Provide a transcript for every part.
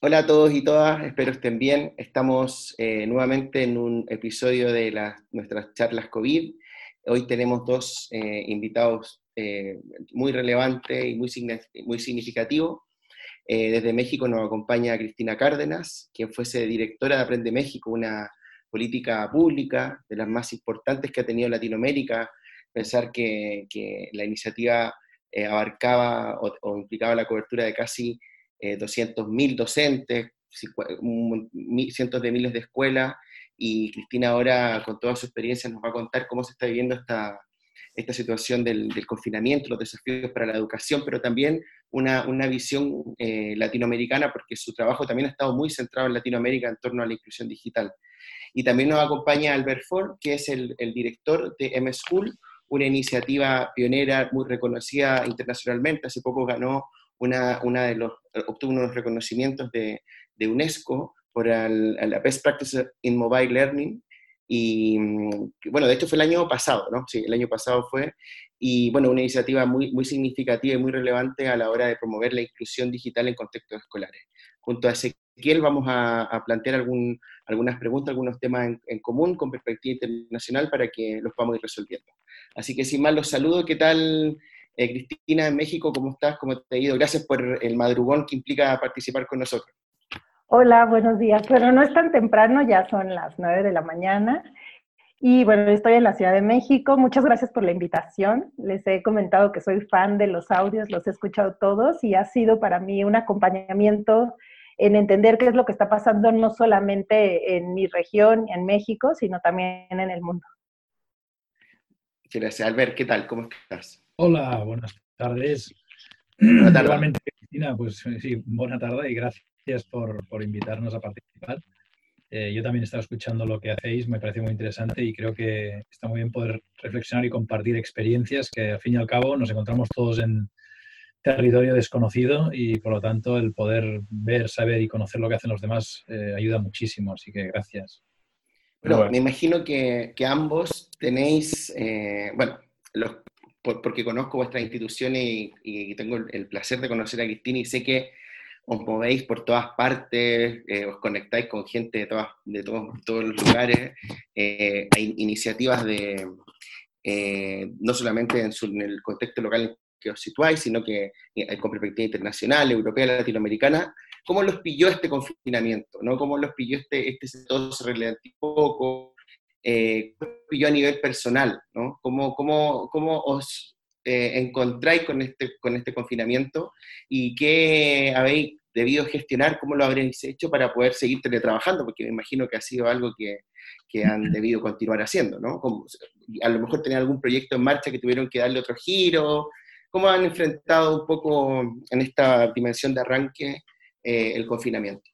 Hola a todos y todas, espero estén bien. Estamos eh, nuevamente en un episodio de nuestras charlas COVID. Hoy tenemos dos eh, invitados eh, muy relevantes y muy, significativos. desde México nos acompaña Cristina Cárdenas, quien fuese directora de Aprende México, una política pública de las más importantes que ha tenido Latinoamérica. Pensar que, la iniciativa abarcaba o implicaba la cobertura de casi eh, 200.000 docentes, cientos de miles de escuelas, y Cristina ahora, con toda su experiencia, nos va a contar cómo se está viviendo esta, esta situación del, confinamiento, los desafíos para la educación, pero también una, una visión eh, latinoamericana, porque su trabajo también ha estado muy centrado en Latinoamérica en torno a la inclusión digital. Y también nos acompaña Albert Ford, que es el, el director de M-School, una iniciativa pionera muy reconocida internacionalmente. Hace poco ganó una, una de los, obtuvo unos reconocimientos de, de UNESCO por la Best Practice in Mobile Learning. Y mm, bueno, de hecho fue el año pasado, ¿no? Sí, el año pasado fue. Y bueno, una iniciativa muy, muy significativa y muy relevante a la hora de promover la inclusión digital en contextos escolares. Junto a Ezequiel vamos a, a plantear algún, algunas preguntas, algunos temas en, en, común con perspectiva internacional para que los podamos ir resolviendo. Así que sin más los saludo, ¿qué tal eh, Cristina, en México, ¿cómo estás? ¿Cómo te ha ido? Gracias por el madrugón que implica participar con nosotros. Hola, buenos días. Bueno, no es tan temprano, ya son las nueve de la mañana. Y bueno, estoy en la Ciudad de México. Muchas gracias por la invitación. Les he comentado que soy fan de los audios, los he escuchado todos y ha sido para mí un acompañamiento en entender qué es lo que está pasando no solamente en mi región, en México, sino también en el mundo. Gracias, Albert. ¿Qué tal? ¿Cómo estás? Hola, buenas tardes. Buenas tardes. Igualmente, Cristina, pues sí, buena tarde y gracias por, por invitarnos a participar. Eh, yo también he estado escuchando lo que hacéis, me parece muy interesante y creo que está muy bien poder reflexionar y compartir experiencias que al fin y al cabo nos encontramos todos en territorio desconocido y por lo tanto el poder ver, saber y conocer lo que hacen los demás eh, ayuda muchísimo, así que gracias. Bueno, me imagino que, que ambos tenéis, eh, bueno, los porque conozco vuestra institución y, tengo el, placer de conocer a Cristina y sé que os movéis por todas partes, eh, os conectáis con gente de, todas, de todos, todos los lugares, eh, hay iniciativas de, eh, no solamente en, el contexto local en que os situáis, sino que con perspectiva internacional, europea, latinoamericana. ¿Cómo los pilló este confinamiento? ¿no? ¿Cómo los pilló este, este todo se relativo poco? Eh, yo a nivel personal, ¿no? ¿Cómo, cómo, cómo os eh, encontráis con este, con este confinamiento y qué habéis debido gestionar, cómo lo habréis hecho para poder seguir teletrabajando? Porque me imagino que ha sido algo que, que han debido continuar haciendo, ¿no? Como, a lo mejor tener algún proyecto en marcha que tuvieron que darle otro giro. ¿Cómo han enfrentado un poco en esta dimensión de arranque eh, el confinamiento?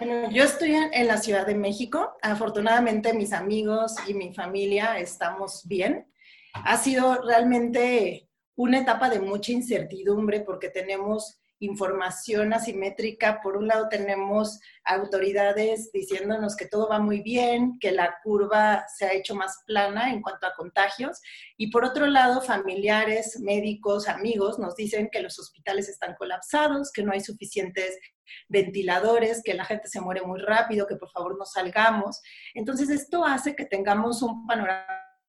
Bueno, yo estoy en la Ciudad de México. Afortunadamente mis amigos y mi familia estamos bien. Ha sido realmente una etapa de mucha incertidumbre porque tenemos información asimétrica. Por un lado tenemos autoridades diciéndonos que todo va muy bien, que la curva se ha hecho más plana en cuanto a contagios. Y por otro lado, familiares, médicos, amigos nos dicen que los hospitales están colapsados, que no hay suficientes ventiladores, que la gente se muere muy rápido, que por favor no salgamos. Entonces esto hace que tengamos un panorama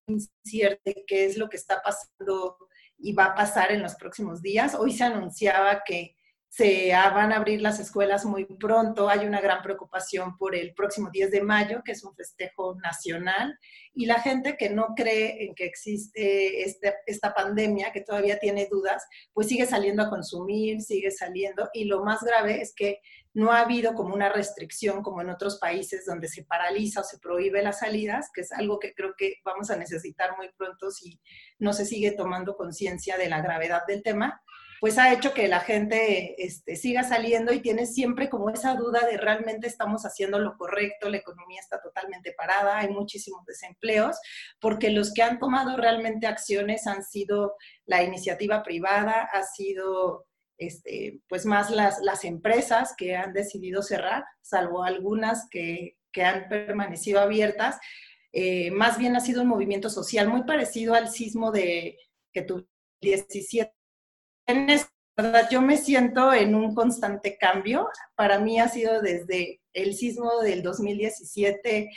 incierto de qué es lo que está pasando y va a pasar en los próximos días. Hoy se anunciaba que se van a abrir las escuelas muy pronto. Hay una gran preocupación por el próximo 10 de mayo, que es un festejo nacional, y la gente que no cree en que existe este, esta pandemia, que todavía tiene dudas, pues sigue saliendo a consumir, sigue saliendo, y lo más grave es que no ha habido como una restricción como en otros países donde se paraliza o se prohíbe las salidas, que es algo que creo que vamos a necesitar muy pronto si no se sigue tomando conciencia de la gravedad del tema pues ha hecho que la gente este, siga saliendo y tiene siempre como esa duda de realmente estamos haciendo lo correcto, la economía está totalmente parada, hay muchísimos desempleos, porque los que han tomado realmente acciones han sido la iniciativa privada, ha sido este, pues más las, empresas que han decidido cerrar, salvo algunas que, que han permanecido abiertas. Eh, más bien ha sido un movimiento social muy parecido al sismo de que tuvo 17 en ese verdad, yo me siento en un constante cambio. Para mí ha sido desde el sismo del 2017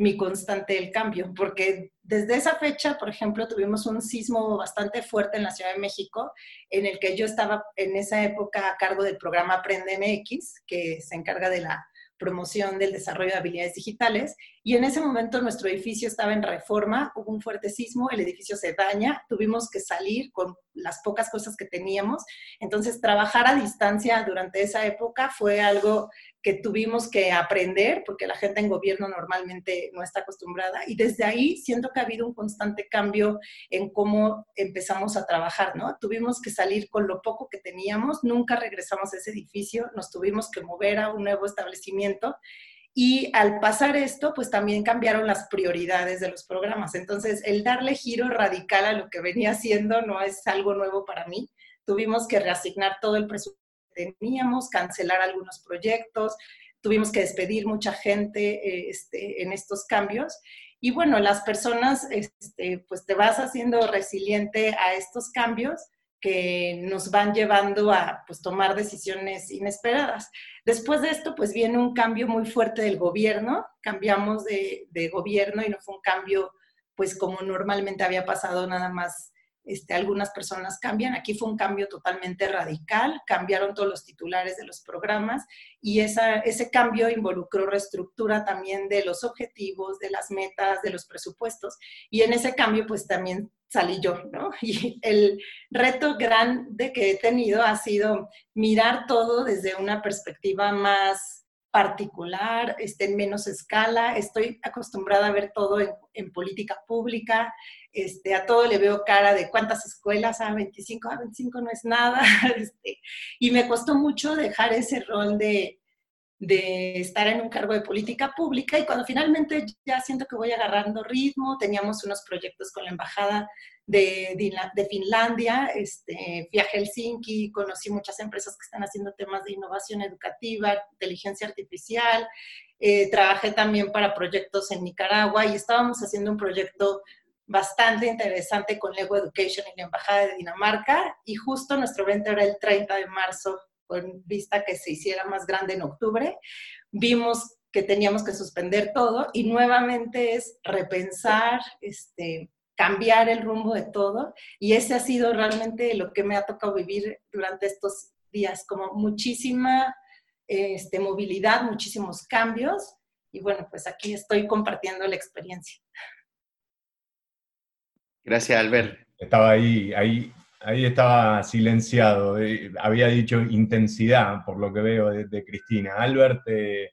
mi constante el cambio, porque desde esa fecha, por ejemplo, tuvimos un sismo bastante fuerte en la Ciudad de México, en el que yo estaba en esa época a cargo del programa Aprende MX, que se encarga de la promoción del desarrollo de habilidades digitales. Y en ese momento nuestro edificio estaba en reforma, hubo un fuerte sismo, el edificio se daña, tuvimos que salir con las pocas cosas que teníamos. Entonces, trabajar a distancia durante esa época fue algo que tuvimos que aprender, porque la gente en gobierno normalmente no está acostumbrada. Y desde ahí siento que ha habido un constante cambio en cómo empezamos a trabajar, ¿no? Tuvimos que salir con lo poco que teníamos, nunca regresamos a ese edificio, nos tuvimos que mover a un nuevo establecimiento. Y al pasar esto, pues también cambiaron las prioridades de los programas. Entonces, el darle giro radical a lo que venía haciendo no es algo nuevo para mí. Tuvimos que reasignar todo el presupuesto teníamos, cancelar algunos proyectos, tuvimos que despedir mucha gente este, en estos cambios. Y bueno, las personas, este, pues te vas haciendo resiliente a estos cambios que nos van llevando a pues, tomar decisiones inesperadas. Después de esto, pues viene un cambio muy fuerte del gobierno, cambiamos de, de gobierno y no fue un cambio pues como normalmente había pasado nada más este, algunas personas cambian. Aquí fue un cambio totalmente radical, cambiaron todos los titulares de los programas y esa, ese cambio involucró reestructura también de los objetivos, de las metas, de los presupuestos. Y en ese cambio, pues también salí yo, ¿no? Y el reto grande que he tenido ha sido mirar todo desde una perspectiva más particular, este, en menos escala. Estoy acostumbrada a ver todo en, política pública. Este, a todo le veo cara de cuántas escuelas, a ah, 25, a ah, 25 no es nada. Este, y me costó mucho dejar ese rol de, de estar en un cargo de política pública y cuando finalmente ya siento que voy agarrando ritmo, teníamos unos proyectos con la Embajada de, de, Finlandia, este, a Helsinki, conocí muchas empresas que están haciendo temas de innovación educativa, inteligencia artificial, eh, trabajé también para proyectos en Nicaragua y estábamos haciendo un proyecto bastante interesante con Lego Education en la Embajada de Dinamarca y justo nuestro evento era el 30 de marzo con vista que se hiciera más grande en octubre, vimos que teníamos que suspender todo y nuevamente es repensar, este, cambiar el rumbo de todo y ese ha sido realmente lo que me ha tocado vivir durante estos días, como muchísima este, movilidad, muchísimos cambios y bueno, pues aquí estoy compartiendo la experiencia. Gracias, Albert. Estaba ahí, ahí Ahí estaba silenciado. Eh, había dicho intensidad, por lo que veo de, Cristina. Albert, eh,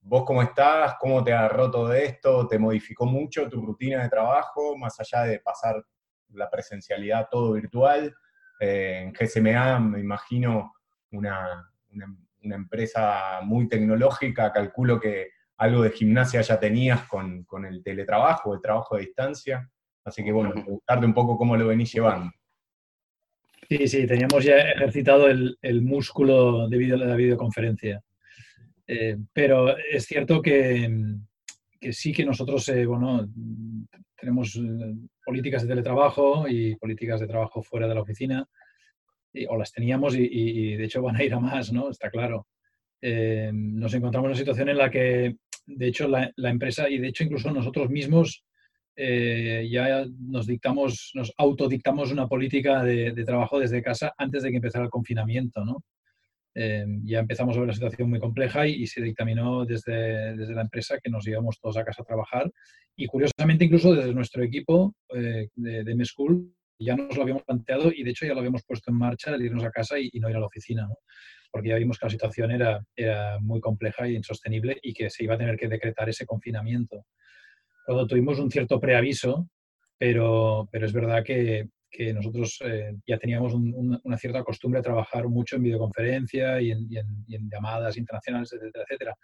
¿vos cómo estás? ¿Cómo te agarró todo esto? ¿Te modificó mucho tu rutina de trabajo, más allá de pasar la presencialidad todo virtual? Eh, en GSMA me imagino una, empresa muy tecnológica, calculo que algo de gimnasia ya tenías con, con el teletrabajo, el trabajo a distancia. Así que bueno, preguntarte un poco cómo lo venís llevando. Sí, sí, teníamos ya ejercitado el, músculo debido a la videoconferencia. Eh, pero es cierto que, sí que nosotros, eh, bueno, tenemos eh, políticas de teletrabajo y políticas de trabajo fuera de la oficina, o las teníamos y, de hecho van a ir a más, ¿no? Está claro. nos encontramos en una situación en la que, de hecho, la, la empresa y de hecho incluso nosotros mismos eh, ya nos dictamos, nos autodictamos una política de, trabajo desde casa antes de que empezara el confinamiento, ¿no? Eh, ya empezamos a ver la situación muy compleja y, se dictaminó desde, desde, la empresa que nos íbamos todos a casa a trabajar y curiosamente incluso desde nuestro equipo eh, de, de M-School ya nos lo habíamos planteado y de hecho ya lo habíamos puesto en marcha el irnos a casa y, no ir a la oficina, ¿no? porque ya vimos que la situación era, era muy compleja e insostenible y que se iba a tener que decretar ese confinamiento cuando tuvimos un cierto preaviso, pero, pero es verdad que, que nosotros eh, ya teníamos una cierta costumbre de trabajar mucho en videoconferencia y en, llamadas internacionales, etcétera, etcétera.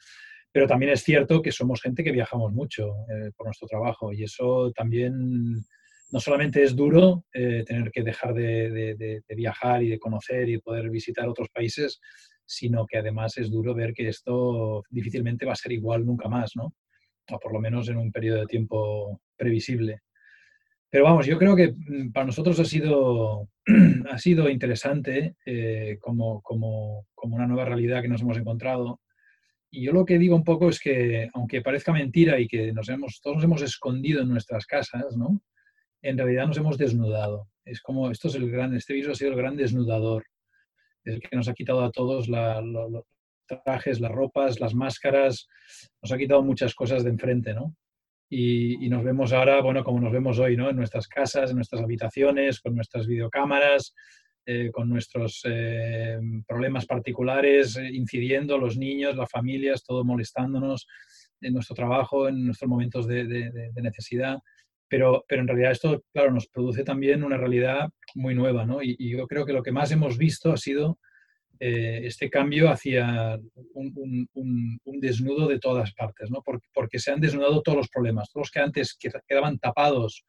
Pero también es cierto que somos gente que viajamos mucho eh, por nuestro trabajo y eso también no solamente es duro eh, tener que dejar de, de, de, viajar y de conocer y poder visitar otros países, sino que además es duro ver que esto difícilmente va a ser igual nunca más, ¿no? O por lo menos en un periodo de tiempo previsible. Pero vamos, yo creo que mm, para nosotros ha sido, ha sido interesante eh, como, como, como, una nueva realidad que nos hemos encontrado. Y yo lo que digo un poco es que, aunque parezca mentira y que nos hemos, todos nos hemos escondido en nuestras casas, ¿no? en realidad nos hemos desnudado. Es como, esto es el gran, este virus ha sido el gran desnudador, el que nos ha quitado a todos los trajes, las ropas, las máscaras, nos ha quitado muchas cosas de enfrente, ¿no? Y, nos vemos ahora, bueno, como nos vemos hoy, ¿no? En nuestras casas, en nuestras habitaciones, con nuestras videocámaras, eh, con nuestros eh, problemas particulares, eh, incidiendo, los niños, las familias, todo molestándonos en nuestro trabajo, en nuestros momentos de, necesidad. Pero, pero, en realidad esto, claro, nos produce también una realidad muy nueva, ¿no? Y, y yo creo que lo que más hemos visto ha sido eh, este cambio hacia un, desnudo de todas partes, ¿no? porque, se han desnudado todos los problemas, todos los que antes quedaban tapados,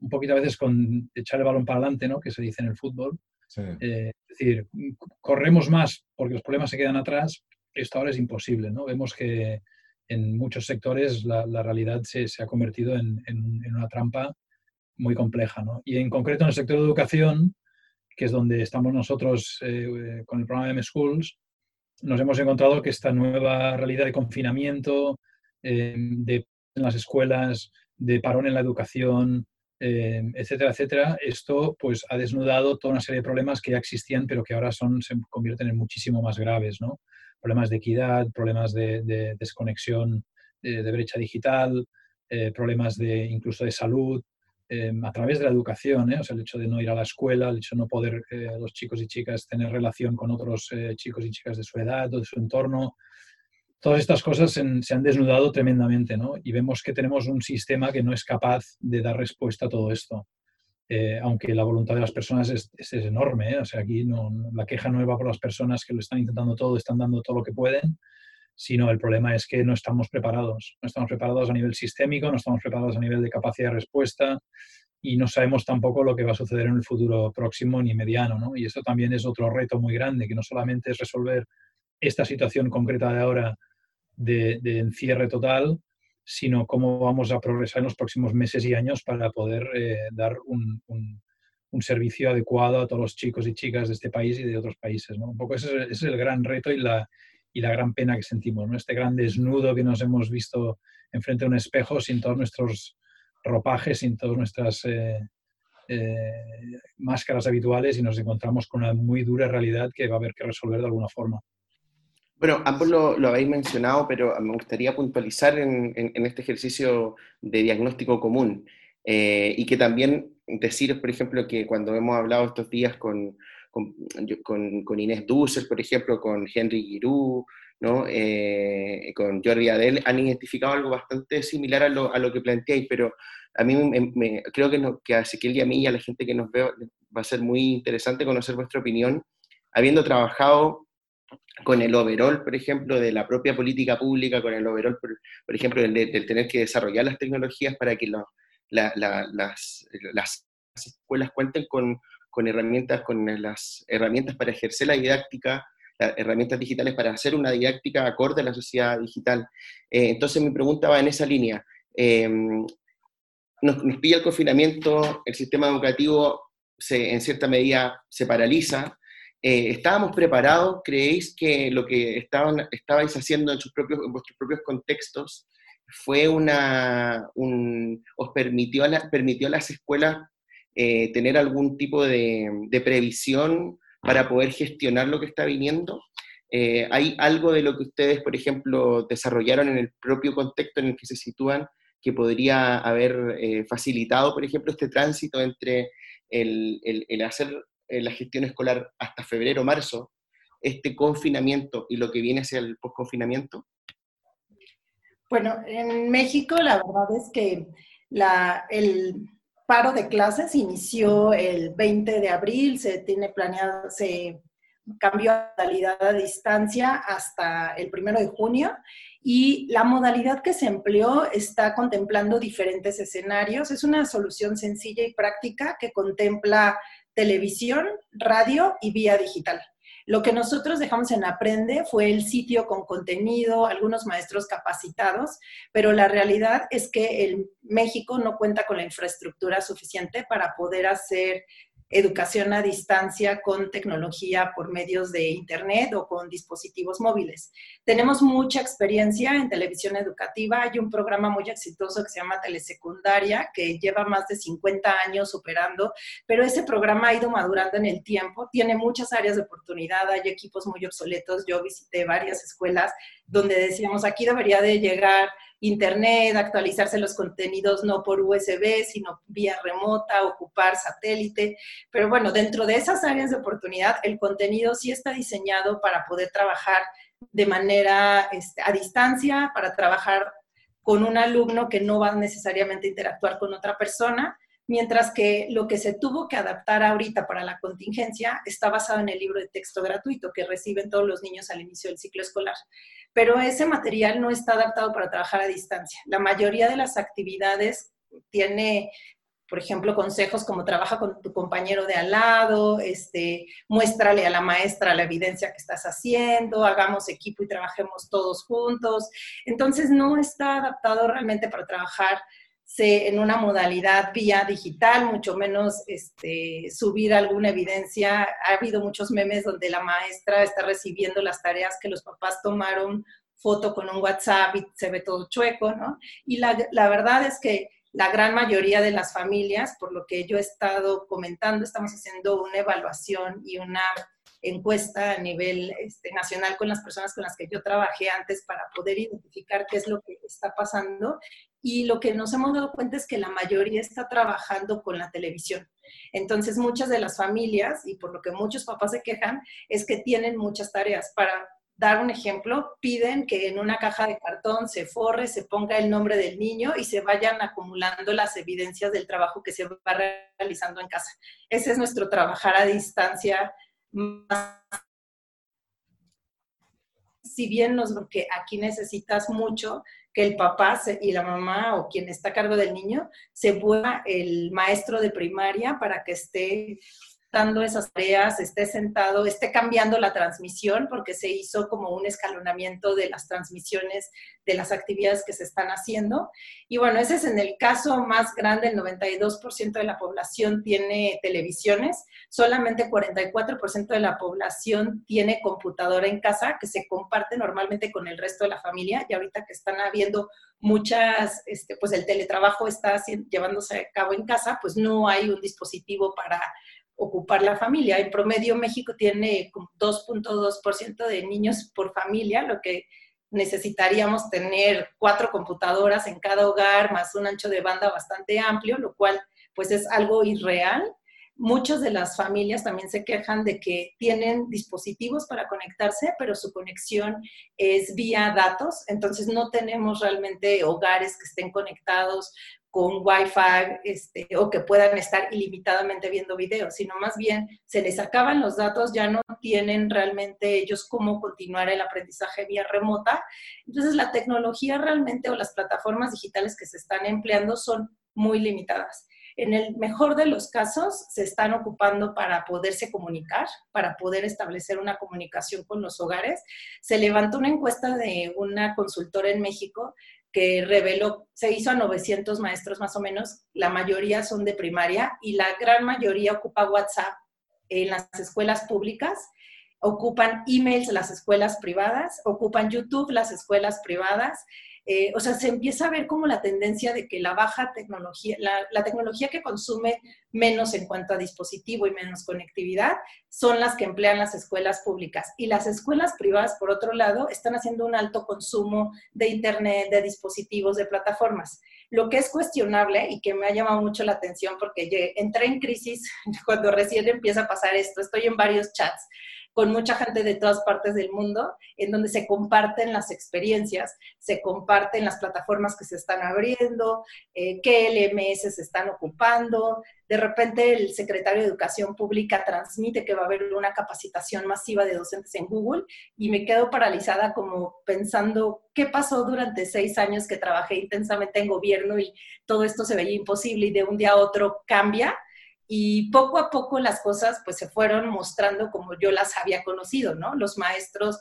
un poquito a veces con echar el balón para adelante, ¿no? que se dice en el fútbol. Eh, es decir, corremos más porque los problemas se quedan atrás, esto ahora es imposible. ¿no? Vemos que en muchos sectores la, realidad se, ha convertido en, en, una trampa muy compleja. ¿no? Y en concreto en el sector de educación, que es donde estamos nosotros eh, con el programa M-Schools, nos hemos encontrado que esta nueva realidad de confinamiento, eh, de en las escuelas, de parón en la educación, eh, etcétera, etcétera, esto pues ha desnudado toda una serie de problemas que ya existían, pero que ahora son, se convierten en muchísimo más graves, ¿no? Problemas de equidad, problemas de, desconexión, de, brecha digital, problemas de incluso de salud, Em, a través de la educación, ¿eh? o sea, el hecho de no ir a la escuela, el hecho de no poder eh, los chicos y chicas tener relación con otros eh, chicos y chicas de su edad o de su entorno. Todas estas cosas se, han desnudado tremendamente, ¿no? Y vemos que tenemos un sistema que no es capaz de dar respuesta a todo esto. aunque la voluntad de las personas es, es, enorme, o sea, aquí no, la queja no va por las personas que lo están intentando todo, están dando todo lo que pueden, sino el problema es que no estamos preparados. No estamos preparados a nivel sistémico, no estamos preparados a nivel de capacidad de respuesta y no sabemos tampoco lo que va a suceder en el futuro próximo ni mediano. ¿no? Y eso también es otro reto muy grande, que no solamente es resolver esta situación concreta de ahora de, encierre total, sino cómo vamos a progresar en los próximos meses y años para poder eh, dar un, un, servicio adecuado a todos los chicos y chicas de este país y de otros países. ¿no? Un poco ese es, el gran reto y la, y la gran pena que sentimos. Este gran desnudo que nos hemos visto enfrente de un espejo sin todos nuestros ropajes, sin todas nuestras eh, eh, máscaras habituales y nos encontramos con una muy dura realidad que va a haber que resolver de alguna forma. Bueno, ambos lo, lo habéis mencionado, pero me gustaría puntualizar en, este ejercicio de diagnóstico común eh, y que también decir, por ejemplo, que cuando hemos hablado estos días con, con, con, Inés Dusser, por ejemplo, con Henry Giroux, ¿no? Eh, con Jordi Adel, han identificado algo bastante similar a lo, a lo que planteáis, pero a mí me, creo que, no, que a Ezequiel y a mí y a la gente que nos ve va a ser muy interesante conocer vuestra opinión, habiendo trabajado con el overall, por ejemplo, de la propia política pública, con el overall, por, ejemplo, del, tener que desarrollar las tecnologías para que las, las escuelas cuenten con con herramientas, con las herramientas para ejercer la didáctica, las herramientas digitales para hacer una didáctica acorde a la sociedad digital. Eh, entonces mi pregunta va en esa línea. Em, nos, pilla el confinamiento, el sistema educativo se, en cierta medida se paraliza. Eh, ¿Estábamos preparados? ¿Creéis que lo que estaban, estabais haciendo en, sus propios, en vuestros propios contextos fue una, os permitió permitió a las escuelas eh, tener algún tipo de, previsión para poder gestionar lo que está viniendo? Eh, ¿Hay algo de lo que ustedes, por ejemplo, desarrollaron en el propio contexto en el que se sitúan que podría haber eh, facilitado, por ejemplo, este tránsito entre el, hacer la gestión escolar hasta febrero, marzo, este confinamiento y lo que viene hacia el post-confinamiento? Bueno, en México la verdad es que la, el, paro de clases inició el 20 de abril, se tiene planeado, se cambió a modalidad a distancia hasta el 1 de junio y la modalidad que se empleó está contemplando diferentes escenarios. Es una solución sencilla y práctica que contempla televisión, radio y vía digital. Lo que nosotros dejamos en Aprende fue el sitio con contenido, algunos maestros capacitados, pero la realidad es que el México no cuenta con la infraestructura suficiente para poder hacer educación a distancia con tecnología por medios de Internet o con dispositivos móviles. Tenemos mucha experiencia en televisión educativa. Hay un programa muy exitoso que se llama Telesecundaria, que lleva más de 50 años operando, pero ese programa ha ido madurando en el tiempo. Tiene muchas áreas de oportunidad, hay equipos muy obsoletos. Yo visité varias escuelas donde decíamos, aquí debería de llegar Internet, actualizarse los contenidos no por USB, sino vía remota, ocupar satélite. Pero bueno, dentro de esas áreas de oportunidad, el contenido sí está diseñado para poder trabajar de manera este, a distancia, para trabajar con un alumno que no va necesariamente a interactuar con otra persona, mientras que lo que se tuvo que adaptar ahorita para la contingencia está basado en el libro de texto gratuito que reciben todos los niños al inicio del ciclo escolar. Pero ese material no está adaptado para trabajar a distancia. La mayoría de las actividades tiene por ejemplo, consejos como trabaja con tu compañero de al lado, este, muéstrale a la maestra la evidencia que estás haciendo, hagamos equipo y trabajemos todos juntos. Entonces, no está adaptado realmente para trabajar en una modalidad vía digital, mucho menos este, subir alguna evidencia. Ha habido muchos memes donde la maestra está recibiendo las tareas que los papás tomaron foto con un WhatsApp y se ve todo chueco, ¿no? Y la, la verdad es que la gran mayoría de las familias, por lo que yo he estado comentando, estamos haciendo una evaluación y una encuesta a nivel este, nacional con las personas con las que yo trabajé antes para poder identificar qué es lo que está pasando. Y lo que nos hemos dado cuenta es que la mayoría está trabajando con la televisión. Entonces, muchas de las familias, y por lo que muchos papás se quejan, es que tienen muchas tareas para dar un ejemplo, piden que en una caja de cartón se forre, se ponga el nombre del niño y se vayan acumulando las evidencias del trabajo que se va realizando en casa. Ese es nuestro trabajar a distancia si bien nos, que aquí necesitas mucho que el papá y la mamá o quien está a cargo del niño se vuelva el maestro de primaria para que esté dando esas tareas, esté sentado, esté cambiando la transmisión, porque se hizo como un escalonamiento de las transmisiones de las actividades que se están haciendo. Y bueno, ese es en el caso más grande, el 92% de la población tiene televisiones, solamente 44% de la población tiene computadora en casa, que se comparte normalmente con el resto de la familia, y ahorita que están habiendo muchas, este, pues el teletrabajo está llevándose a cabo en casa, pues no hay un dispositivo para ocupar la familia. En promedio México tiene 2.2% de niños por familia, lo que necesitaríamos tener cuatro computadoras en cada hogar, más un ancho de banda bastante amplio, lo cual pues es algo irreal. Muchas de las familias también se quejan de que tienen dispositivos para conectarse, pero su conexión es vía datos, entonces no tenemos realmente hogares que estén conectados con Wi-Fi este, o que puedan estar ilimitadamente viendo videos, sino más bien se les acaban los datos, ya no tienen realmente ellos cómo continuar el aprendizaje vía remota. Entonces la tecnología realmente o las plataformas digitales que se están empleando son muy limitadas. En el mejor de los casos se están ocupando para poderse comunicar, para poder establecer una comunicación con los hogares. Se levantó una encuesta de una consultora en México que reveló, se hizo a 900 maestros más o menos, la mayoría son de primaria y la gran mayoría ocupa WhatsApp en las escuelas públicas, ocupan emails las escuelas privadas, ocupan YouTube las escuelas privadas, eh, o sea, se empieza a ver como la tendencia de que la baja tecnología, la, tecnología que consume menos en cuanto a dispositivo y menos conectividad, son las que emplean las escuelas públicas. Y las escuelas privadas, por otro lado, están haciendo un alto consumo de Internet, de dispositivos, de plataformas. Lo que es cuestionable y que me ha llamado mucho la atención porque entré en crisis cuando recién empieza a pasar esto, estoy en varios chats con mucha gente de todas partes del mundo, en donde se comparten las experiencias, se comparten las plataformas que se están abriendo, eh, qué LMS se están ocupando. De repente el secretario de Educación Pública transmite que va a haber una capacitación masiva de docentes en Google y me quedo paralizada como pensando qué pasó durante seis años que trabajé intensamente en gobierno y todo esto se veía imposible y de un día a otro cambia Y poco a poco las cosas pues se fueron mostrando como yo las había conocido, ¿no? Los maestros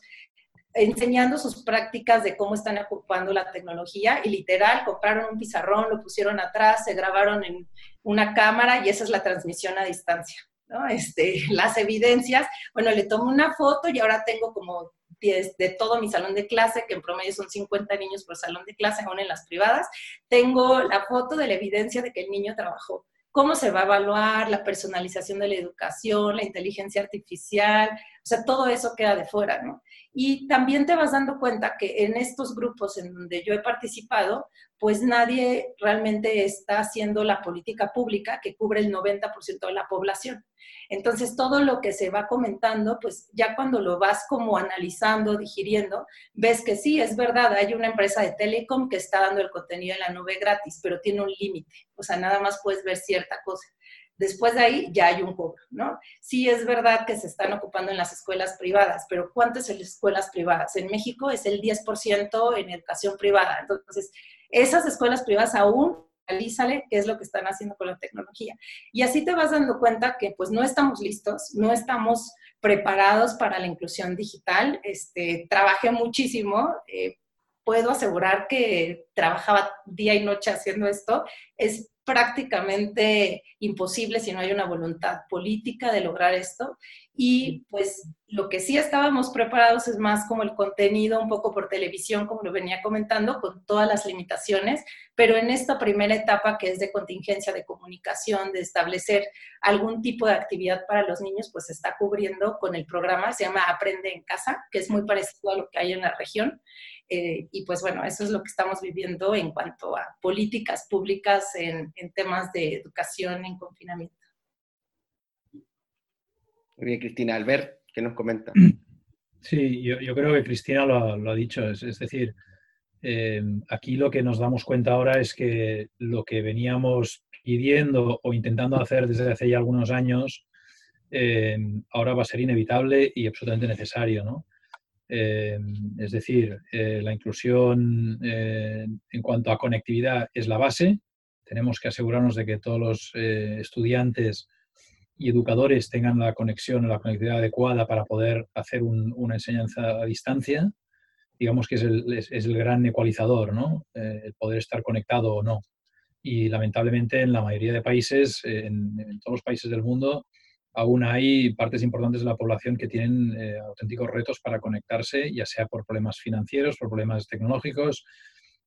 enseñando sus prácticas de cómo están ocupando la tecnología y literal compraron un pizarrón, lo pusieron atrás, se grabaron en una cámara y esa es la transmisión a distancia. ¿no? Este, las evidencias, bueno, le tomo una foto y ahora tengo como 10 de todo mi salón de clase, que en promedio son 50 niños por salón de clase, aún en las privadas, tengo la foto de la evidencia de que el niño trabajó cómo se va a evaluar, la personalización de la educación, la inteligencia artificial, o sea, todo eso queda de fuera, ¿no? Y también te vas dando cuenta que en estos grupos en donde yo he participado, pues nadie realmente está haciendo la política pública que cubre el 90% de la población. Entonces, todo lo que se va comentando, pues ya cuando lo vas como analizando, digiriendo, ves que sí, es verdad, hay una empresa de telecom que está dando el contenido en la nube gratis, pero tiene un límite, o sea, nada más puedes ver cierta cosa. Después de ahí ya hay un cobro, ¿no? Sí es verdad que se están ocupando en las escuelas privadas, pero ¿cuántas escuelas privadas? En México es el 10% en educación privada. Entonces, esas escuelas privadas aún analízale qué es lo que están haciendo con la tecnología. Y así te vas dando cuenta que pues no estamos listos, no estamos preparados para la inclusión digital. Este, trabajé muchísimo, eh, puedo asegurar que trabajaba día y noche haciendo esto. Es prácticamente imposible si no hay una voluntad política de lograr esto. Y pues lo que sí estábamos preparados es más como el contenido un poco por televisión, como lo venía comentando, con todas las limitaciones, pero en esta primera etapa que es de contingencia de comunicación, de establecer algún tipo de actividad para los niños, pues se está cubriendo con el programa, se llama Aprende en Casa, que es muy parecido a lo que hay en la región. Eh, y pues bueno, eso es lo que estamos viviendo en cuanto a políticas públicas en, temas de educación en confinamiento. Muy bien, Cristina. Albert, ¿qué nos comenta? Sí, yo, creo que Cristina lo, ha dicho, es, decir, eh, aquí lo que nos damos cuenta ahora es que lo que veníamos pidiendo o intentando hacer desde hace ya algunos años, eh, ahora va a ser inevitable y absolutamente necesario, ¿no? Eh, es decir, eh, la inclusión eh, en cuanto a conectividad es la base. Tenemos que asegurarnos de que todos los estudiantes y educadores tengan la conexión o la conectividad adecuada para poder hacer una enseñanza a distancia. Digamos que es el, gran ecualizador, ¿no? el poder estar conectado o no. Y lamentablemente en la mayoría de países, en todos los países del mundo, aún hay partes importantes de la población que tienen eh, auténticos retos para conectarse, ya sea por problemas financieros, por problemas tecnológicos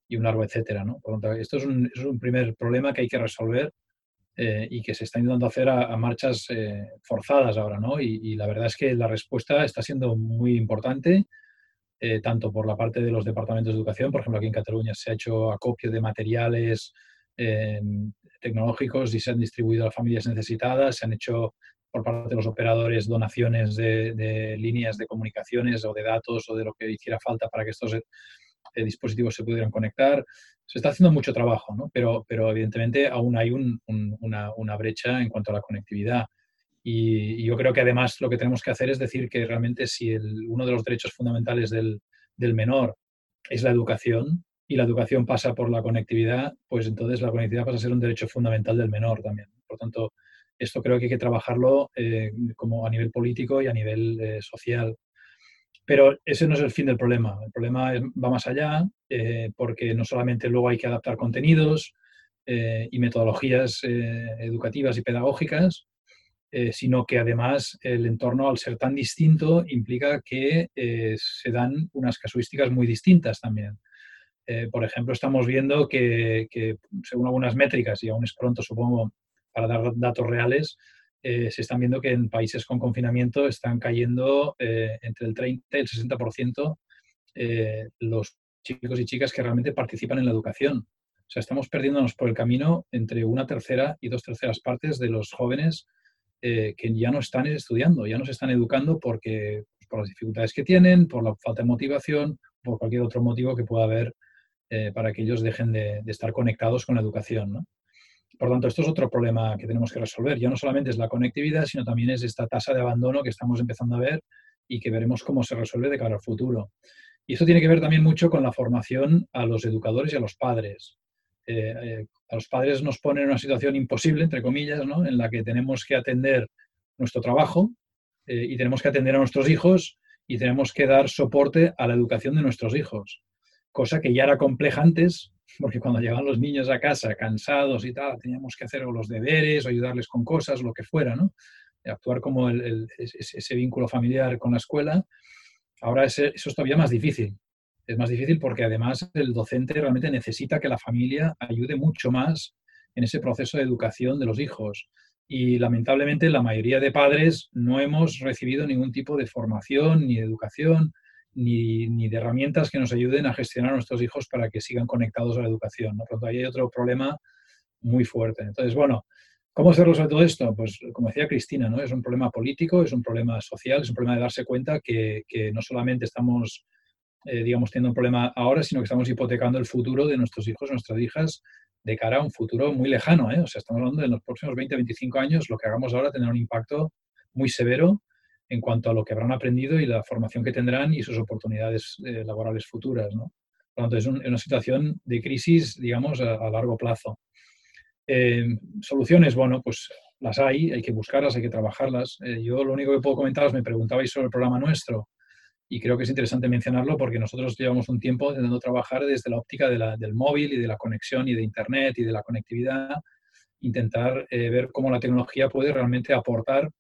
y un largo etcétera. ¿no? Por lo tanto, esto es un, primer problema que hay que resolver eh, y que se está intentando hacer a, marchas eh, forzadas ahora. ¿no? Y, la verdad es que la respuesta está siendo muy importante. tanto por la parte de los departamentos de educación, por ejemplo, aquí en Cataluña se ha hecho acopio de materiales tecnológicos y se han distribuido a familias necesitadas, se han hecho por parte de los operadores donaciones de, líneas de comunicaciones o de datos o de lo que hiciera falta para que estos eh, dispositivos se pudieran conectar. Se está haciendo mucho trabajo, ¿no? pero, pero evidentemente aún hay una, brecha en cuanto a la conectividad. Y, yo creo que además lo que tenemos que hacer es decir que realmente si uno de los derechos fundamentales del, del menor es la educación, y la educación pasa por la conectividad, pues entonces la conectividad pasa a ser un derecho fundamental del menor también. Por tanto, esto creo que hay que trabajarlo eh, como a nivel político y a nivel eh, social. Pero ese no es el fin del problema. El problema va más allá, eh, porque no solamente luego hay que adaptar contenidos y metodologías educativas y pedagógicas, sino que además el entorno, al ser tan distinto, implica que se dan unas casuísticas muy distintas también. por ejemplo, estamos viendo que, que, según algunas métricas, y aún es pronto, supongo, para dar datos reales, eh, se están viendo que en países con confinamiento están cayendo eh, entre el 30 y el 60% eh, los chicos y chicas que realmente participan en la educación. O sea, estamos perdiéndonos por el camino entre una tercera y dos terceras partes de los jóvenes que ya no están estudiando, ya no se están educando porque pues, por las dificultades que tienen, por la falta de motivación, por cualquier otro motivo que pueda haber para que ellos dejen de, de, estar conectados con la educación. ¿no? Por tanto, esto es otro problema que tenemos que resolver. Ya no solamente es la conectividad, sino también es esta tasa de abandono que estamos empezando a ver y que veremos cómo se resuelve de cara al futuro. Y esto tiene que ver también mucho con la formación a los educadores y a los padres. a los padres nos ponen en una situación imposible, entre comillas, ¿no? en la que tenemos que atender nuestro trabajo y tenemos que atender a nuestros hijos y tenemos que dar soporte a la educación de nuestros hijos, cosa que ya era compleja antes, porque cuando llegaban los niños a casa cansados y tal, teníamos que hacer los deberes o ayudarles con cosas, lo que fuera, ¿no? Actuar como ese vínculo familiar con la escuela. Ahora eso es todavía más difícil. Es más difícil porque además el docente realmente necesita que la familia ayude mucho más en ese proceso de educación de los hijos y lamentablemente la mayoría de padres no hemos recibido ningún tipo de formación ni educación ni, de herramientas que nos ayuden a gestionar a nuestros hijos para que sigan conectados a la educación. ¿no? Por lo tanto, ahí hay otro problema muy fuerte. Entonces, bueno, ¿cómo se resuelve todo esto? Pues como decía Cristina, ¿no? es un problema político, es un problema social, es un problema de darse cuenta que, no solamente estamos, eh, digamos, teniendo un problema ahora, sino que estamos hipotecando el futuro de nuestros hijos, nuestras hijas, de cara a un futuro muy lejano. ¿eh? O sea, estamos hablando de los próximos 20, 25 años, lo que hagamos ahora tendrá un impacto muy severo en cuanto a lo que habrán aprendido y la formación que tendrán y sus oportunidades eh, laborales futuras. ¿no? Por es una situación de crisis, digamos, a, largo plazo. Eh, soluciones, bueno, pues las hay, hay que buscarlas, hay que trabajarlas. yo lo único que puedo comentaros, me preguntabais sobre el programa nuestro y creo que es interesante mencionarlo porque nosotros llevamos un tiempo intentando trabajar desde la óptica del móvil y de la conexión y de Internet y de la conectividad, intentar eh, ver cómo la tecnología puede realmente aportar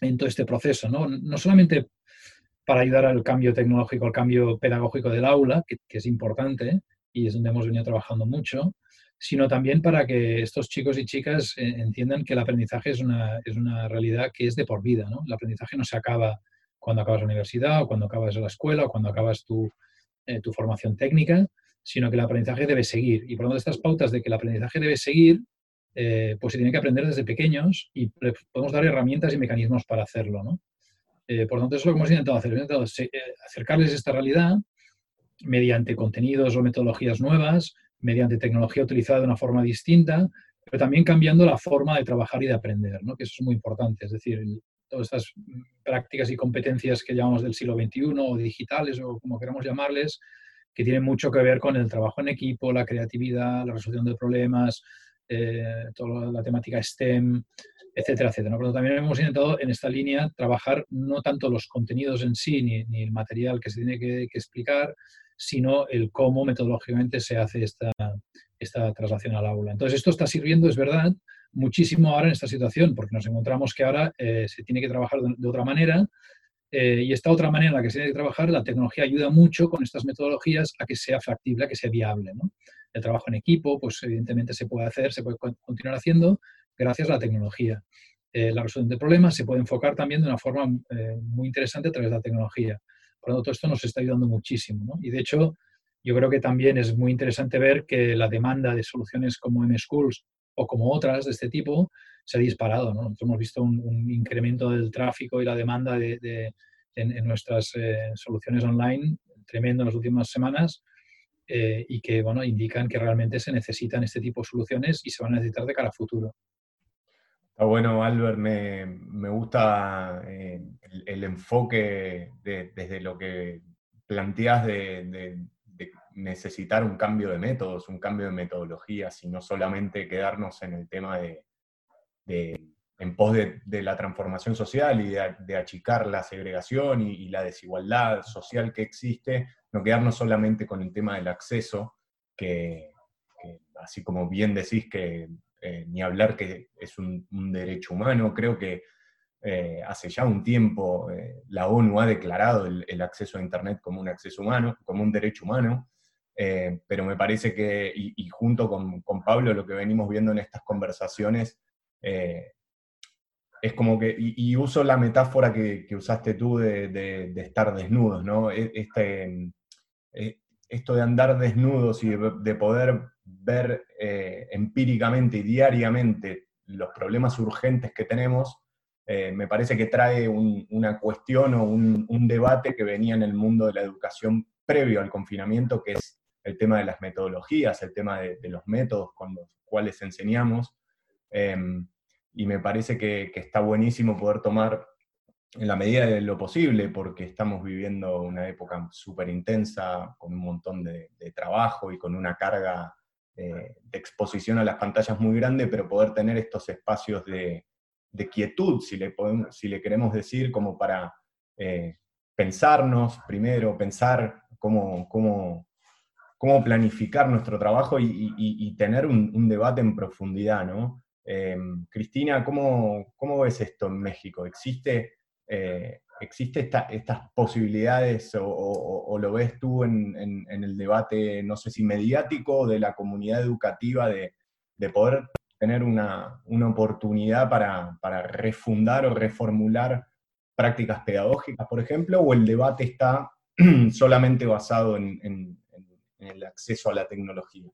en todo este proceso, ¿no? No solamente para ayudar al cambio tecnológico, al cambio pedagógico del aula, que, es importante y es donde hemos venido trabajando mucho, sino también para que estos chicos y chicas eh, entiendan que el aprendizaje es una, es una realidad que es de por vida, ¿no? El aprendizaje no se acaba cuando acabas la universidad o cuando acabas la escuela o cuando acabas tu, eh, tu formación técnica, sino que el aprendizaje debe seguir. Y por lo tanto, estas pautas de que el aprendizaje debe seguir, eh, pues se tiene que aprender desde pequeños y podemos dar herramientas y mecanismos para hacerlo. ¿no? Eh, por lo tanto, eso es lo que hemos intentado hacer. Hemos intentado acercarles esta realidad mediante contenidos o metodologías nuevas, mediante tecnología utilizada de una forma distinta, pero también cambiando la forma de trabajar y de aprender, ¿no? que eso es muy importante. Es decir, todas estas prácticas y competencias que llamamos del siglo XXI o digitales o como queramos llamarles, que tienen mucho que ver con el trabajo en equipo, la creatividad, la resolución de problemas, eh, toda la temática STEM, etcétera, etcétera. Pero también hemos intentado en esta línea trabajar no tanto los contenidos en sí ni, el material que se tiene que, explicar, sino el cómo metodológicamente se hace esta, esta traslación al aula. Entonces, esto está sirviendo, es verdad, muchísimo ahora en esta situación, porque nos encontramos que ahora eh, se tiene que trabajar de, otra manera eh, y esta otra manera en la que se tiene que trabajar, la tecnología ayuda mucho con estas metodologías a que sea factible, a que sea viable. El trabajo en equipo, pues evidentemente se puede hacer, se puede continuar haciendo gracias a la tecnología. Eh, la resolución de problemas se puede enfocar también de una forma muy interesante a través de la tecnología. Por lo tanto, esto nos está ayudando muchísimo. Y de hecho, yo creo que también es muy interesante ver que la demanda de soluciones como M-Schools o como otras de este tipo, se ha disparado. hemos visto un, incremento del tráfico y la demanda de, en, nuestras eh, soluciones online tremendo en las últimas semanas eh, y que bueno, indican que realmente se necesitan este tipo de soluciones y se van a necesitar de cara a futuro. Bueno, Albert, me, me gusta eh, el, enfoque desde lo que planteas de necesitar un cambio de métodos, un cambio de metodologías y no solamente quedarnos en el tema de, en pos de, la transformación social y de, achicar la segregación y, la desigualdad social que existe, no quedarnos solamente con el tema del acceso, que, así como bien decís que eh, ni hablar que es un, derecho humano, creo que eh, hace ya un tiempo eh, la ONU ha declarado el, acceso a Internet como un acceso humano, como un derecho humano, pero me parece que, y, junto con, Pablo, lo que venimos viendo en estas conversaciones, es como que, y, uso la metáfora que, usaste tú de, estar desnudos, ¿no? E, este, eh, esto de andar desnudos y de, poder ver empíricamente y diariamente los problemas urgentes que tenemos, me parece que trae una cuestión o un, un, debate que venía en el mundo de la educación previo al confinamiento, que es el tema de las metodologías, el tema de, los métodos con los cuales enseñamos. Em, y me parece que, está buenísimo poder tomar en la medida de lo posible, porque estamos viviendo una época súper intensa, con un montón de, trabajo y con una carga de exposición a las pantallas muy grande, pero poder tener estos espacios de, quietud, si le, podemos, si le queremos decir, como para pensarnos primero, pensar cómo, cómo, cómo planificar nuestro trabajo y, tener un, debate en profundidad, ¿no? Em, Cristina, ¿cómo, ¿cómo, ves esto en México? ¿Existe, eh, ¿existe estas posibilidades o, lo ves tú en, el debate, no sé si mediático, de la comunidad educativa de, poder tener una, oportunidad para, para, refundar o reformular prácticas pedagógicas, por ejemplo, o el debate está solamente basado en, el acceso a la tecnología?